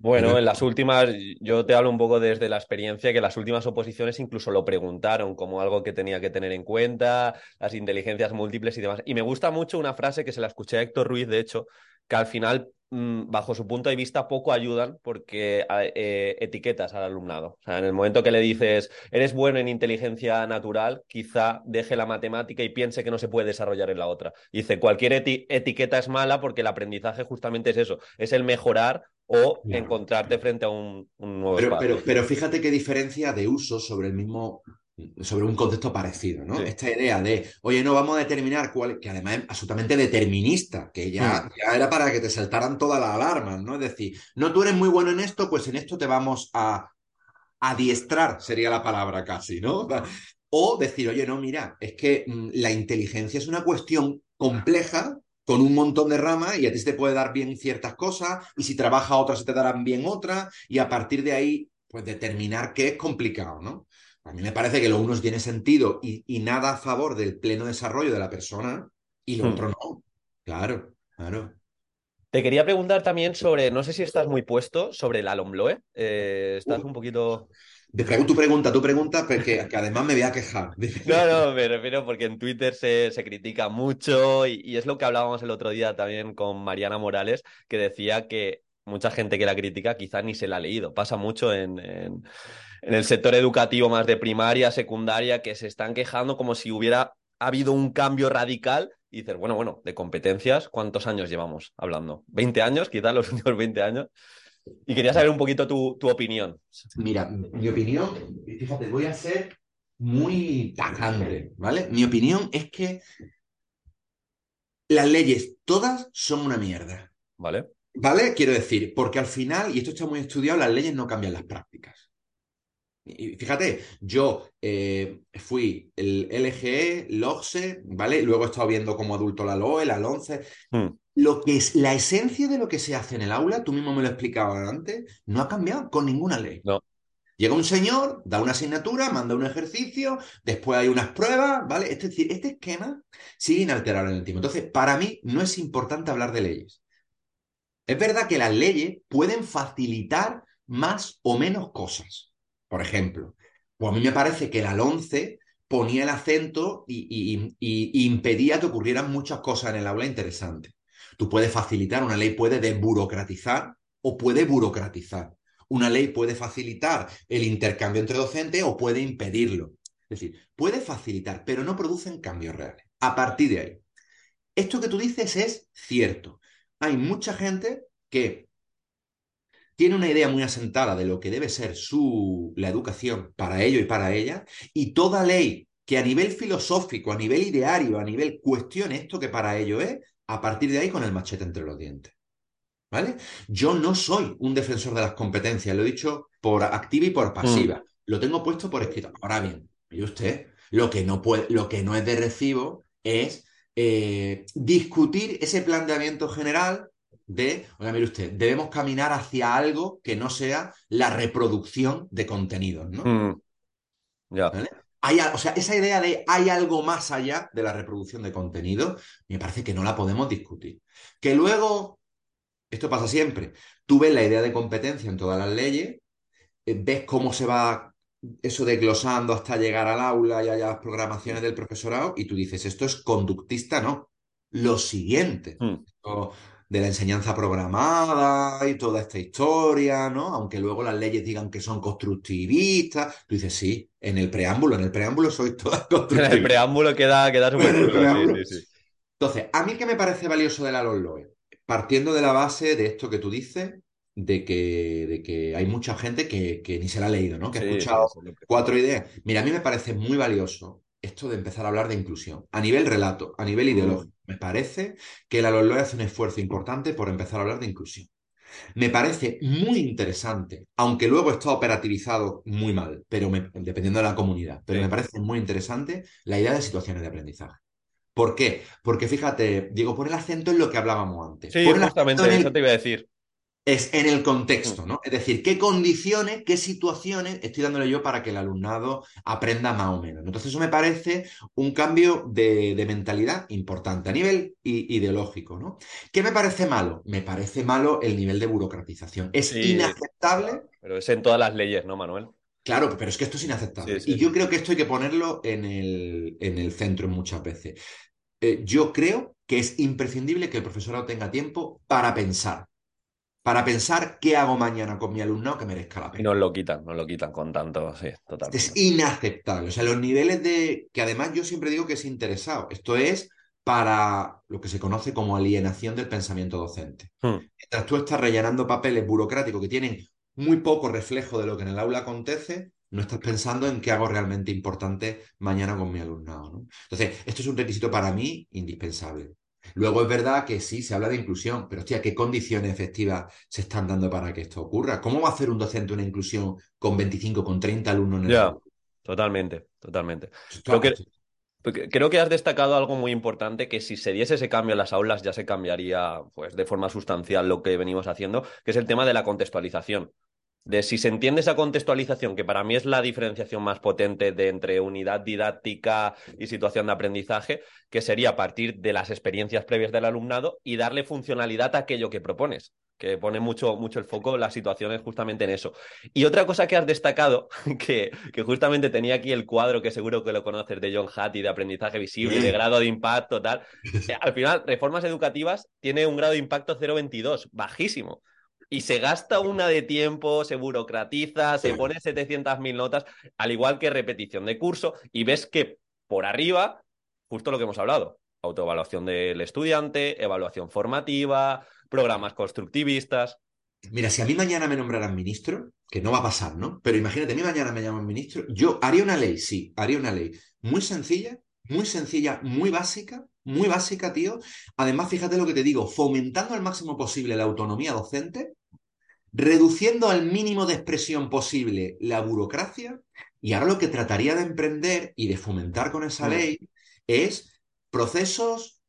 Bueno, en las últimas, yo te hablo un poco desde la experiencia, que las últimas oposiciones incluso lo preguntaron como algo que tenía que tener en cuenta, las inteligencias múltiples y demás. Y me gusta mucho una frase que se la escuché a Héctor Ruiz, de hecho, que al final, mm, bajo su punto de vista, poco ayudan porque eh, etiquetas al alumnado. O sea, en el momento que le dices, eres bueno en inteligencia natural, quizá deje la matemática y piense que no se puede desarrollar en la otra. Dice, cualquier eti- etiqueta es mala porque el aprendizaje justamente es eso, es el mejorar o Claro. encontrarte frente a un, un nuevo Pero, espacio. pero, pero fíjate qué diferencia de uso sobre el mismo, sobre un contexto parecido, ¿no? Sí. Esta idea de, oye, no vamos a determinar cuál, que además es absolutamente determinista, que ya, ya era para que te saltaran todas las alarmas, ¿no? Es decir, no, tú eres muy bueno en esto, pues en esto te vamos a adiestrar, sería la palabra casi, ¿no? O decir, oye, no, mira, es que mm, la inteligencia es una cuestión compleja con un montón de ramas y a ti se te puede dar bien ciertas cosas y si trabajas otras se te darán bien otras y a partir de ahí, pues determinar qué es complicado, ¿no? A mí me parece que lo uno tiene sentido y, y nada a favor del pleno desarrollo de la persona y lo Hmm. otro no. Claro, claro. Te quería preguntar también sobre, no sé si estás muy puesto, sobre el Alomloe. Eh, estás Uh. un poquito... Tu pregunta, tu pregunta, porque que además me voy a quejar. No, no, me refiero porque en Twitter se, se critica mucho y, y es lo que hablábamos el otro día también con Mariana Morales, que decía que mucha gente que la critica quizá ni se la ha leído. Pasa mucho en, en, en el sector educativo más de primaria, secundaria, que se están quejando como si hubiera habido un cambio radical y dices, bueno, bueno, de competencias, ¿cuántos años llevamos hablando? ¿20 años? Quizás los últimos 20 años. Y quería saber un poquito tu, tu opinión. Mira, mi opinión, fíjate, voy a ser muy tajante, ¿vale? Mi opinión es que las leyes todas son una mierda, ¿Vale? ¿vale? Quiero decir, porque al final, y esto está muy estudiado, las leyes no cambian las prácticas. Y fíjate, yo eh, fui el LGE, LOGSE, ¿vale? Luego he estado viendo como adulto la LOE, la LONCE. Hmm. Lo que es la esencia de lo que se hace en el aula, tú mismo me lo explicabas antes, no ha cambiado con ninguna ley. No. Llega un señor, da una asignatura, manda un ejercicio, después hay unas pruebas, ¿vale? Es decir, este esquema sigue inalterable en el tiempo. Entonces, para mí no es importante hablar de leyes. Es verdad que las leyes pueden facilitar más o menos cosas. Por ejemplo, pues a mí me parece que la LONCE ponía el acento y, impedía que ocurrieran muchas cosas en el aula interesantes. Tú puedes facilitar, una ley puede desburocratizar o puede burocratizar. Una ley puede facilitar el intercambio entre docentes o puede impedirlo. Es decir, puede facilitar, pero no producen cambios reales. A partir de ahí, esto que tú dices es cierto. Hay mucha gente que tiene una idea muy asentada de lo que debe ser su, la educación para ello y para ella, y toda ley que a nivel filosófico, a nivel ideario, a nivel cuestione esto que para ello es, a partir de ahí con el machete entre los dientes. ¿Vale? Yo no soy un defensor de las competencias, lo he dicho por activa y por pasiva. Mm. Lo tengo puesto por escrito. Ahora bien, y usted, lo que no puede, lo que no es de recibo es eh, discutir ese planteamiento general de, oiga, mire usted, debemos caminar hacia algo que no sea la reproducción de contenidos, ¿no? Mm. Ya. o sea, esa idea de hay algo más allá de la reproducción de contenido, me parece que no la podemos discutir. Que luego, esto pasa siempre, tú ves la idea de competencia en todas las leyes, eh, ves cómo se va eso desglosando hasta llegar al aula y a las programaciones del profesorado y tú dices, esto es conductista, no. Lo siguiente, mm de la enseñanza programada y toda esta historia, ¿no? Aunque luego las leyes digan que son constructivistas. Tú dices, sí, en el preámbulo, en el preámbulo sois todas constructivistas. En el preámbulo queda, queda súper sí, sí, Entonces, a mí que me parece valioso de la LOE, partiendo de la base de esto que tú dices, de que, de que hay mucha gente que, que, ni se la ha leído, ¿no? Que ha escuchado cuatro ideas. Mira, a mí me parece muy valioso esto de empezar a hablar de inclusión, a nivel relato, a nivel ideológico. Me parece que la LOE hace un esfuerzo importante por empezar a hablar de inclusión. Me parece muy interesante, aunque luego está operativizado muy mal, pero dependiendo de la comunidad, pero me parece muy interesante la idea de situaciones de aprendizaje. ¿Por qué? Porque fíjate, Diego, pone el acento en lo que hablábamos antes. Sí, justamente, eso te iba a decir es en el contexto, ¿no? Es decir, qué condiciones, qué situaciones estoy dándole yo para que el alumnado aprenda más o menos. Entonces, eso me parece un cambio de, mentalidad importante a nivel ideológico, ¿no? ¿Qué me parece malo? Me parece malo el nivel de burocratización. Es inaceptable. Pero es en todas las leyes, ¿no, Manuel? Claro, pero es que esto es inaceptable. y yo creo que esto hay que ponerlo en el, en el centro muchas veces. Eh, yo creo que es imprescindible que el profesorado tenga tiempo para pensar para pensar qué hago mañana con mi alumno que merezca la pena. Y nos lo quitan, nos lo quitan con tanto, sí, totalmente. Es inaceptable. O sea, los niveles de. que además yo siempre digo que es interesado. Esto es para lo que se conoce como alienación del pensamiento docente. Hmm. Mientras tú estás rellenando papeles burocráticos que tienen muy poco reflejo de lo que en el aula acontece, no estás pensando en qué hago realmente importante mañana con mi alumnado. ¿no? Entonces, esto es un requisito para mí indispensable. Luego es verdad que sí, se habla de inclusión, pero hostia, ¿qué condiciones efectivas se están dando para que esto ocurra? ¿Cómo va a hacer un docente una inclusión con 25, con 30 alumnos en el Ya, totalmente, totalmente. Creo que, creo que has destacado algo muy importante, que si se diese ese cambio en las aulas ya se cambiaría pues, de forma sustancial lo que venimos haciendo, que es el tema de la contextualización de si se entiende esa contextualización, que para mí es la diferenciación más potente de entre unidad didáctica y situación de aprendizaje, que sería partir de las experiencias previas del alumnado y darle funcionalidad a aquello que propones, que pone mucho, mucho el foco las situaciones justamente en eso. Y otra cosa que has destacado, que, que justamente tenía aquí el cuadro que seguro que lo conoces de John Hattie de aprendizaje visible, de grado de impacto, tal. Al final, reformas educativas tiene un grado de impacto 0,22, bajísimo y se gasta una de tiempo, se burocratiza, se pone 700.000 notas, al igual que repetición de curso, y ves que por arriba, justo lo que hemos hablado, autoevaluación del estudiante, evaluación formativa, programas constructivistas. Mira, si a mí mañana me nombraran ministro, que no va a pasar, ¿no? Pero imagínate, a mí mañana me llaman ministro, yo haría una ley, sí, haría una ley muy sencilla, muy sencilla, muy básica, muy básica, tío. Además, fíjate lo que te digo, fomentando al máximo posible la autonomía docente, reduciendo al mínimo de expresión posible la burocracia, y ahora lo que trataría de emprender y de fomentar con esa mm. ley es procesos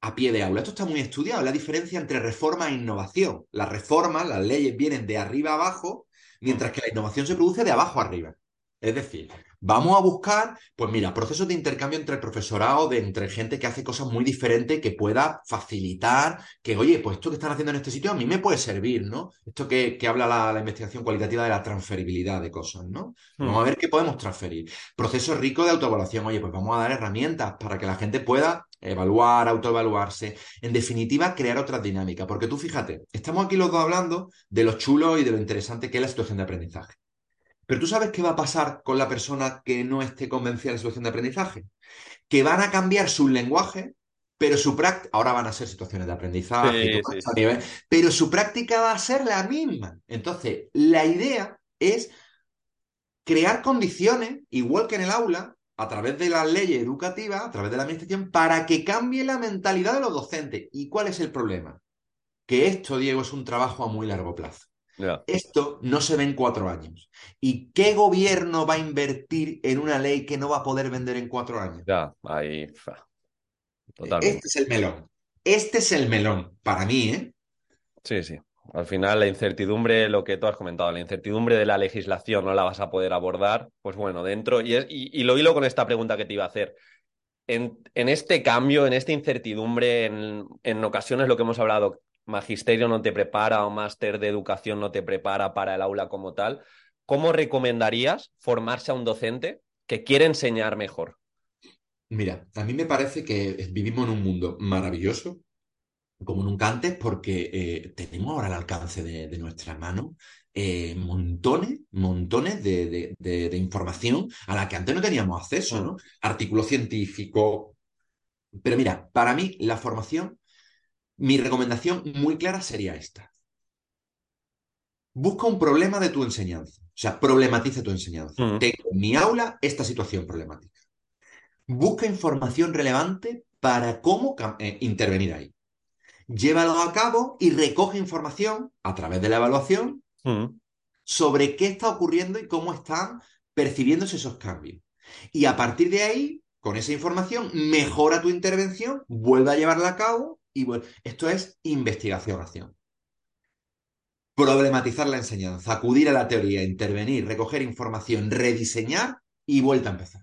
a pie de aula. Esto está muy estudiado, la diferencia entre reforma e innovación. Las reformas, las leyes vienen de arriba a abajo, mientras que la innovación se produce de abajo a arriba. Es decir, vamos a buscar, pues mira, procesos de intercambio entre el profesorado, de entre gente que hace cosas muy diferentes, que pueda facilitar, que oye, pues esto que están haciendo en este sitio a mí me puede servir, ¿no? Esto que, que habla la, la, investigación cualitativa de la transferibilidad de cosas, ¿no? Hmm. Vamos a ver qué podemos transferir. Procesos ricos de autoevaluación, oye, pues vamos a dar herramientas para que la gente pueda evaluar, autoevaluarse, en definitiva, crear otras dinámicas. Porque tú fíjate, estamos aquí los dos hablando de lo chulo y de lo interesante que es la situación de aprendizaje. Pero tú sabes qué va a pasar con la persona que no esté convencida de la situación de aprendizaje. Que van a cambiar su lenguaje, pero su práctica, ahora van a ser situaciones de aprendizaje, pero su práctica va a ser la misma. Entonces, la idea es crear condiciones, igual que en el aula, a través de las leyes educativas, a través de la administración, para que cambie la mentalidad de los docentes. ¿Y cuál es el problema? Que esto, Diego, es un trabajo a muy largo plazo. Esto no se ve en cuatro años. ¿Y qué gobierno va a invertir en una ley que no va a poder vender en cuatro años? Ya, ahí. Totalmente. Este es el melón. Este es el melón, para mí, ¿eh? Sí, sí. Al final, la incertidumbre, lo que tú has comentado, la incertidumbre de la legislación no la vas a poder abordar. Pues bueno, dentro. Y, y, lo hilo con esta pregunta que te iba a hacer. En, en este cambio, en esta incertidumbre, en, en ocasiones lo que hemos hablado, magisterio no te prepara o máster de educación no te prepara para el aula como tal, ¿cómo recomendarías formarse a un docente que quiere enseñar mejor? Mira, a mí me parece que vivimos en un mundo maravilloso, como nunca antes, porque eh, tenemos ahora al alcance de, nuestra mano eh, montones, montones de, de, información a la que antes no teníamos acceso, ¿no? Artículos científicos. Pero mira, para mí la formación mi recomendación muy clara sería esta. Busca un problema de tu enseñanza. O sea, problematiza tu enseñanza. Tengo en mi aula esta situación problemática. Busca información relevante para cómo eh, intervenir ahí. Llévalo a cabo y recoge información a través de la evaluación sobre qué está ocurriendo y cómo están percibiéndose esos cambios. Y a partir de ahí, con esa información, mejora tu intervención, vuelve a llevarla a cabo y bueno, esto es investigación-acción. Problematizar la enseñanza, acudir a la teoría, intervenir, recoger información, rediseñar y vuelta a empezar.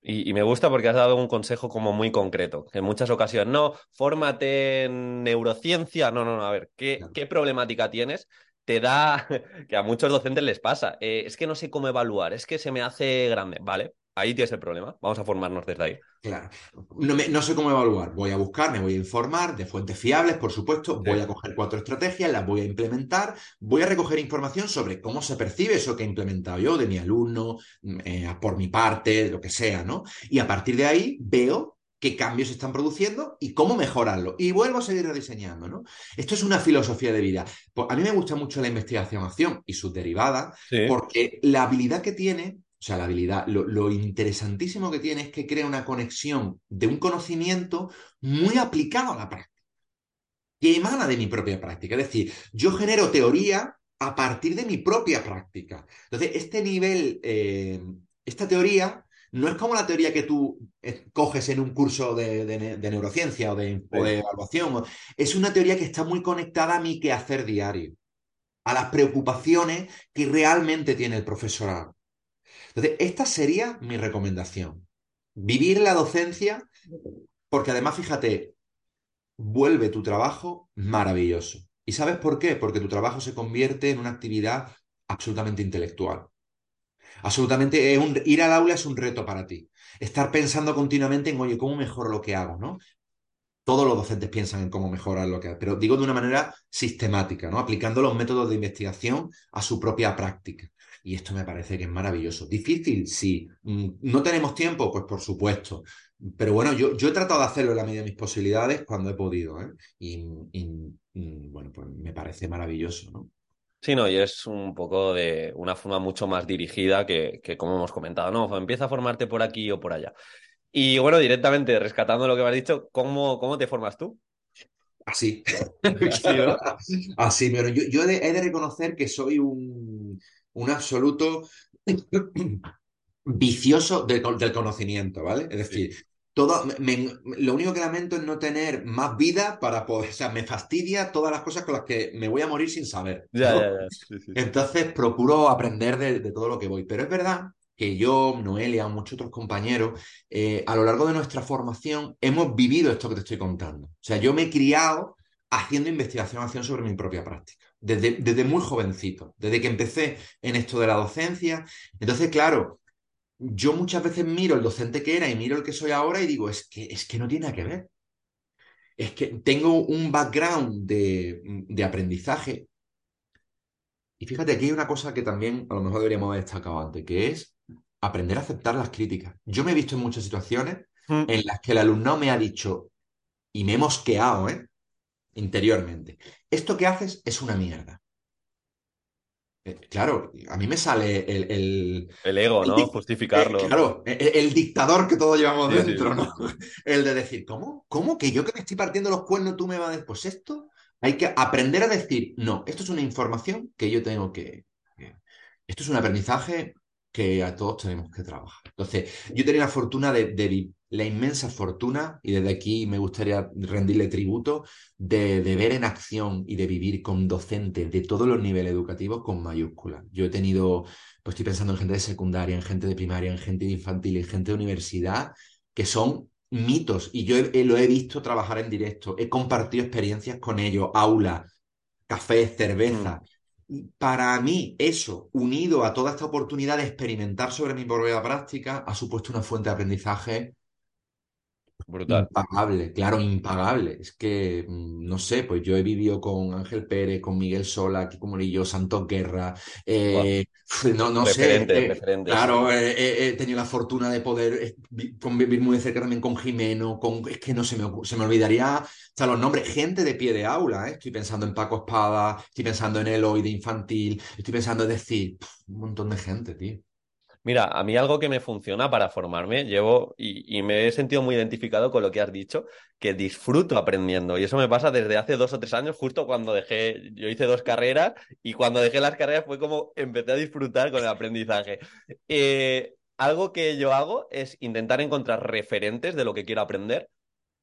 Y, me gusta porque has dado un consejo como muy concreto. En muchas ocasiones, no, fórmate en neurociencia. No, no, no, a ver, ¿qué, ¿qué problemática tienes? Te da, que a muchos docentes les pasa, eh, es que no sé cómo evaluar, es que se me hace grande. Vale, ahí tienes el problema. Vamos a formarnos desde ahí. Claro. No, no, sé cómo evaluar. Voy a buscar, me voy a informar de fuentes fiables, por supuesto. Voy a coger cuatro estrategias, las voy a implementar. Voy a recoger información sobre cómo se percibe eso que he implementado yo, de mi alumno, mm, eh, por mi parte, lo que sea, ¿no? Y a partir de ahí veo qué cambios se están produciendo y cómo mejorarlo. Y vuelvo a seguir rediseñando, ¿no? Esto es una filosofía de vida. Pues a mí me gusta mucho la investigación-acción y sus derivadas, porque la habilidad que tiene o sea, la habilidad, lo, interesantísimo que tiene es que crea una conexión de un conocimiento muy aplicado a la práctica, que emana de mi propia práctica. Es decir, yo genero teoría a partir de mi propia práctica. Entonces, este nivel, eh, esta teoría no es como la teoría que tú eh, coges en un curso de, neurociencia o de, o de, evaluación. Es una teoría que está muy conectada a mi quehacer diario, a las preocupaciones que realmente tiene el profesorado. Entonces, esta sería mi recomendación. Vivir la docencia, porque además, fíjate, vuelve tu trabajo maravilloso. ¿Y sabes por qué? Porque tu trabajo se convierte en una actividad absolutamente intelectual. Absolutamente, ir al aula es un reto para ti. Estar pensando continuamente en, oye, ¿cómo mejoro lo que hago? ¿no? Todos los docentes piensan en cómo mejorar lo que hago, pero digo de una manera sistemática, ¿no? aplicando los métodos de investigación a su propia práctica. Y esto me parece que es maravilloso. ¿Difícil? Sí. Mm, ¿No tenemos tiempo? Pues por supuesto. Pero bueno, yo, yo he tratado de hacerlo en la medida de mis posibilidades cuando he podido. ¿eh? Y, mm, bueno, pues me parece maravilloso, ¿no? Sí, no, y es un poco de una forma mucho más dirigida que, que como hemos comentado, ¿no? Empieza a formarte por aquí o por allá. Y bueno, directamente rescatando lo que me has dicho, ¿cómo, cómo te formas tú? Así. Así, pero yo, yo he de reconocer que soy un, un absoluto vicioso del, conocimiento, ¿vale? Es decir, todo, lo único que lamento es no tener más vida para poder, o sea, me fastidia todas las cosas con las que me voy a morir sin saber. Entonces procuro aprender de, todo lo que voy. Pero es verdad que yo, Noelia muchos otros compañeros, eh, a lo largo de nuestra formación hemos vivido esto que te estoy contando. O sea, yo me he criado haciendo investigación sobre mi propia práctica, desde, desde muy jovencito, desde que empecé en esto de la docencia. Entonces, claro, yo muchas veces miro el docente que era y miro el que soy ahora y digo, es que, es que no tiene nada que ver. Es que tengo un background de, de aprendizaje. Y fíjate, aquí hay una cosa que también a lo mejor deberíamos haber destacado antes, que es aprender a aceptar las críticas. Yo me he visto en muchas situaciones Mm. en las que el alumnado me ha dicho, y me he mosqueado, ¿eh? interiormente, esto que haces es una mierda. Eh, claro, a mí me sale el, el- El ego, el ¿no? Justificarlo. eh, claro, el, el dictador que todos llevamos Sí, sí. dentro, ¿no? El de decir, ¿cómo? ¿Cómo? Que yo que me estoy partiendo los cuernos, tú me vas a decir, pues esto, hay que aprender a decir, no, esto es una información que yo tengo que... Esto es un aprendizaje que a todos tenemos que trabajar. Entonces, yo tenía la fortuna de, de la inmensa fortuna, y desde aquí me gustaría rendirle tributo, de, de ver en acción y de vivir con docentes de todos los niveles educativos con mayúsculas. Yo he tenido, pues estoy pensando en gente de secundaria, en gente de primaria, en gente de infantil, en gente de universidad, que son mitos, y yo he- lo he visto trabajar en directo, he compartido experiencias con ellos, aula, café, cerveza. Y para mí, eso, unido a toda esta oportunidad de experimentar sobre mi propia práctica, ha supuesto una fuente de aprendizaje Brutal. impagable, claro, impagable. Es que, mm, no sé, pues yo he vivido con Ángel Pérez, con Miguel Sola, Kiko Morillo, Santos Guerra, eh, no, no sé, eh, claro, eh, eh, he tenido la fortuna de poder vi- convivir muy de cerca también con Jimeno, con, es que no se me, se me olvidaría hasta los nombres, gente de pie de aula, ¿eh? Estoy pensando en Paco Espada, estoy pensando en Eloy de infantil, estoy pensando en decir, un montón de gente, tío. Mira, a mí algo que me funciona para formarme, llevo y, me he sentido muy identificado con lo que has dicho, que disfruto aprendiendo. Y eso me pasa desde hace dos o tres años, justo cuando dejé, yo hice dos carreras y cuando dejé las carreras fue como empecé a disfrutar con el aprendizaje. Eh, algo que yo hago es intentar encontrar referentes de lo que quiero aprender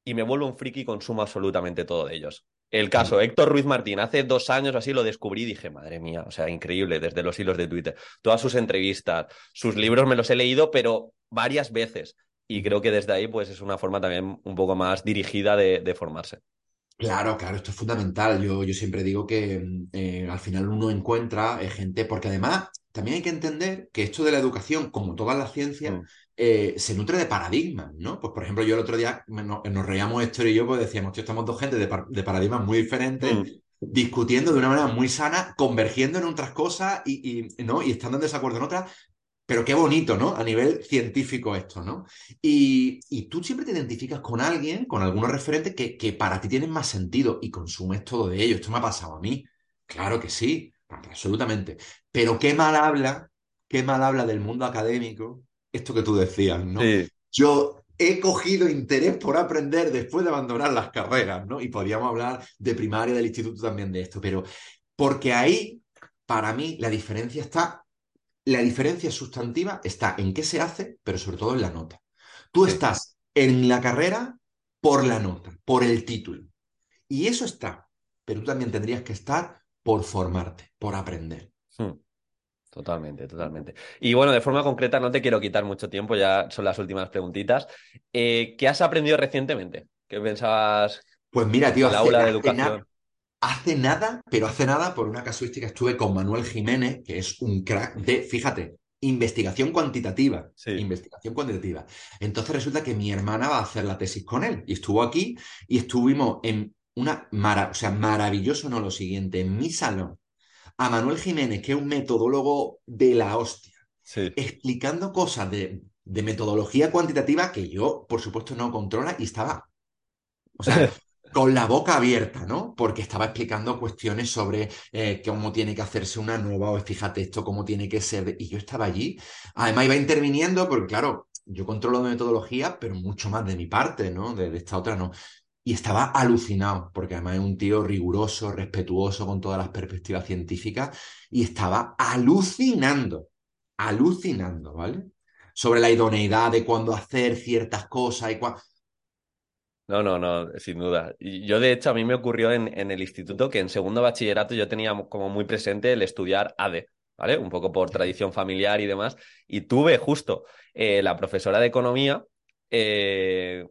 y me vuelvo un friki y consumo absolutamente todo de ellos. El caso, Héctor Ruiz Martín, hace dos años así lo descubrí y dije, madre mía, o sea, increíble, desde los hilos de Twitter. Todas sus entrevistas, sus libros me los he leído, pero varias veces. Y creo que desde ahí, pues es una forma también un poco más dirigida de, de formarse. Claro, claro, esto es fundamental. Yo, yo siempre digo que mm, eh, al final uno encuentra eh, gente, porque además también hay que entender que esto de la educación, como todas las ciencias, Mm. Eh, se nutre de paradigmas, ¿no? Pues por ejemplo, yo el otro día me- no- nos, reíamos Héctor y yo, pues decíamos, tío, estamos dos gente de, par- de paradigmas muy diferentes, Mm. discutiendo de una manera muy sana, convergiendo en otras cosas y, y, ¿no? y estando en desacuerdo en otras. Pero qué bonito, ¿no? A nivel científico esto, ¿no? Y, y tú siempre te identificas con alguien, con algunos referentes que, que para ti tienen más sentido y consumes todo de ello. Esto me ha pasado a mí. Claro que sí, absolutamente. Pero qué mal habla, qué mal habla del mundo académico, esto que tú decías, ¿no? Sí, Yo he cogido interés por aprender después de abandonar las carreras, ¿no? Y podríamos hablar de primaria, del instituto también de esto, pero porque ahí, para mí, la diferencia está, la diferencia sustantiva está en qué se hace, pero sobre todo en la nota. Tú Sí. estás en la carrera por la nota, por el título. Y eso está, pero tú también tendrías que estar por formarte, por aprender. Totalmente, totalmente. Y bueno, de forma concreta, no te quiero quitar mucho tiempo, ya son las últimas preguntitas. Eh, ¿qué has aprendido recientemente? ¿Qué pensabas Pues mira, tío, en el hace, aula de hace educación? na- hace nada, pero hace nada, por una casuística, estuve con Manuel Jiménez, que es un crack de, fíjate, investigación cuantitativa. Sí. Investigación cuantitativa. Entonces resulta que mi hermana va a hacer la tesis con él y estuvo aquí y estuvimos en una, mara- o sea, maravilloso, no lo siguiente, en mi salón, a Manuel Jiménez, que es un metodólogo de la hostia Sí. explicando cosas de, de metodología cuantitativa que yo, por supuesto, no controla y estaba, o sea, con la boca abierta, ¿no? Porque estaba explicando cuestiones sobre eh, cómo tiene que hacerse una nueva, o fíjate esto, cómo tiene que ser. Y yo estaba allí. Además, iba interviniendo, porque claro, yo controlo de metodología, pero mucho más de mi parte, ¿no? De, de esta otra no. Y estaba alucinado, porque además es un tío riguroso, respetuoso con todas las perspectivas científicas, y estaba alucinando, alucinando, ¿vale? Sobre la idoneidad de cuándo hacer ciertas cosas y cuándo... No, no, no, sin duda. Yo, de hecho, a mí me ocurrió en, en el instituto que en segundo bachillerato yo tenía como muy presente el estudiar ADE, ¿vale? Un poco por tradición familiar y demás. Y tuve justo eh, la profesora de economía eh,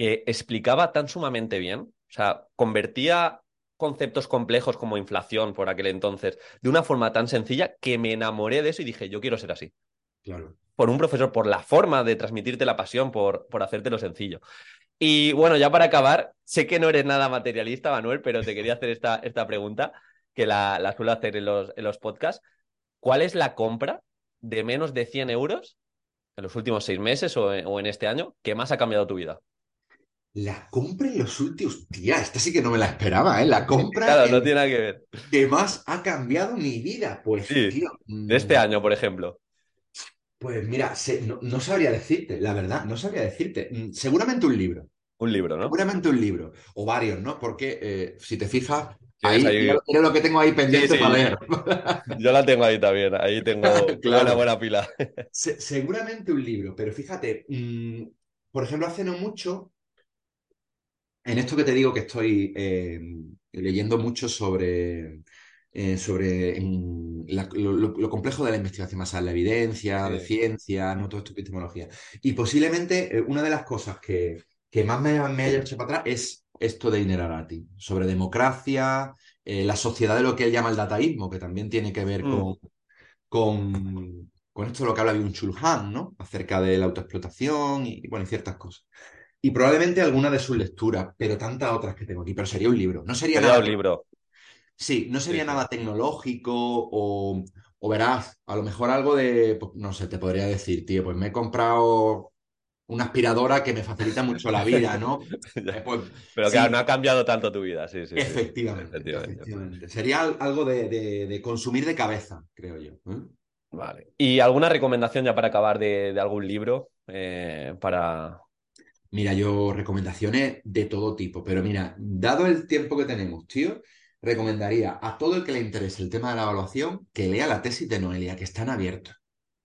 que explicaba tan sumamente bien, o sea, convertía conceptos complejos como inflación por aquel entonces de una forma tan sencilla que me enamoré de eso y dije, yo quiero ser así. Claro. Por un profesor, por la forma de transmitirte la pasión, por, por hacértelo sencillo. Y bueno, ya para acabar, sé que no eres nada materialista, Manuel, pero te quería hacer esta, esta pregunta, que la, la suelo hacer en los, en los podcasts. ¿Cuál es la compra de menos de 100 euros en los últimos seis meses o en, o en este año que más ha cambiado tu vida? La compra en los últimos. Tía, esta sí que no me la esperaba, ¿eh? La compra Claro, no en- tiene nada que ver. que más ha cambiado mi vida. Pues, Sí, tío. De este mm, año, por ejemplo. Pues mira, se- no, no sabría decirte, la verdad, no sabría decirte. Mm, Seguramente un libro. Un libro, ¿no? Seguramente un libro. O varios, ¿no? Porque eh, si te fijas, ahí mira lo que tengo ahí pendiente Sí, sí. para leer. Yo la tengo ahí también. Ahí tengo Claro. una buena pila. Se- seguramente un libro, pero fíjate, mm, por ejemplo, hace no mucho, en esto que te digo que estoy eh, leyendo mucho sobre, eh, sobre mm, la- lo, complejo de la investigación basada en la evidencia, de ciencia, ¿no? Todo esto epistemología. Y posiblemente eh, una de las cosas que, que más me, me haya hecho para atrás es esto de Inerarati, sobre democracia, la sociedad de lo que él llama el dataísmo, que también tiene que ver Mm. con, con, con esto de lo que habla Byung-Chul Han, ¿no? Acerca de la autoexplotación y, bueno, y ciertas cosas. Y probablemente alguna de sus lecturas, pero tantas otras que tengo aquí. Pero sería un libro. No sería Sería nada. un libro. Sí, no sería Sí, nada tecnológico o, o verás, a lo mejor algo de, pues, no sé, te podría decir, tío, pues me he comprado una aspiradora que me facilita mucho la vida, ¿no? Pues, Pero sí, claro, no ha cambiado tanto tu vida. Sí, sí, sí. efectivamente, Efectivamente. Sería al- algo de, de- de consumir de cabeza, creo yo. ¿eh? Vale. ¿Y alguna recomendación ya para acabar de, de algún libro? eh, para. Mira, yo recomendaciones de todo tipo, pero mira, dado el tiempo que tenemos, tío, recomendaría a todo el que le interese el tema de la evaluación que lea la tesis de Noelia, que están abiertas.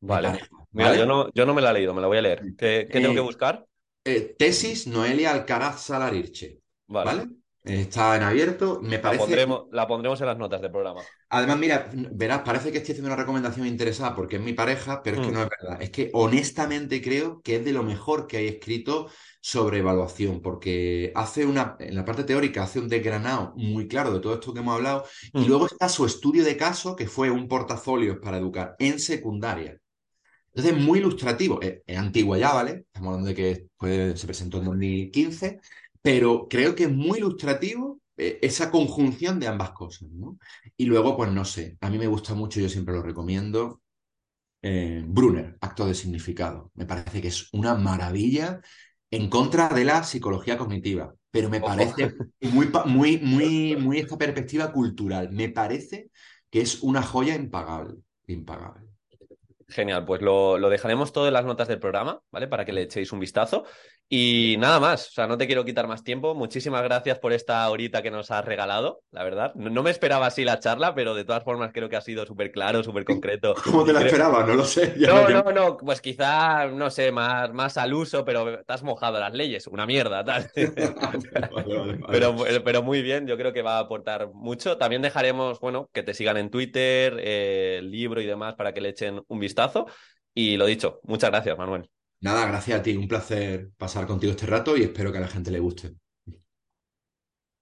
de Vale. pareja, Mira, ¿vale? yo no, yo no me la he leído, me la voy a leer. ¿Qué, qué tengo que Eh, buscar? Eh, tesis Noelia Alcaraz Salarirche, Vale. ¿vale? Está en abierto, me La parece... pondremos, la pondremos en las notas del programa. Además, mira, verás, parece que estoy haciendo una recomendación interesada porque es mi pareja, pero es que Mm. no es verdad. Es que honestamente creo que es de lo mejor que hay escrito sobre evaluación, porque hace una, en la parte teórica, hace un desgranado muy claro de todo esto que hemos hablado, y luego está su estudio de caso, que fue un portafolio para educar en secundaria. Entonces, muy ilustrativo. Es, es antigua ya, ¿vale? Estamos hablando de que fue- se presentó en 2015, pero creo que es muy ilustrativo eh, esa conjunción de ambas cosas, ¿no? Y luego, pues no sé, a mí me gusta mucho, yo siempre lo recomiendo, eh, Brunner, Acto de Significado. Me parece que es una maravilla en contra de la psicología cognitiva, pero me parece muy, pa- muy, muy, muy esta perspectiva cultural. Me parece que es una joya impagable, impagable. Genial, pues lo, lo dejaremos todo en las notas del programa, ¿vale? Para que le echéis un vistazo. Y nada más, o sea, no te quiero quitar más tiempo. Muchísimas gracias por esta horita que nos has regalado, la verdad. No, no me esperaba así la charla, pero de todas formas creo que ha sido súper claro, súper concreto. ¿Cómo te la creo- esperaba? No lo sé. No, no, no, pues quizá, no sé, más, más al uso, pero te has mojado las leyes, una mierda, tal. Vale, vale, vale. Pero, pero muy bien, yo creo que va a aportar mucho. También dejaremos, bueno, que te sigan en Twitter, eh, el libro y demás para que le echen un vistazo. Y lo dicho, muchas gracias, Manuel. Nada, gracias a ti. Un placer pasar contigo este rato y espero que a la gente le guste.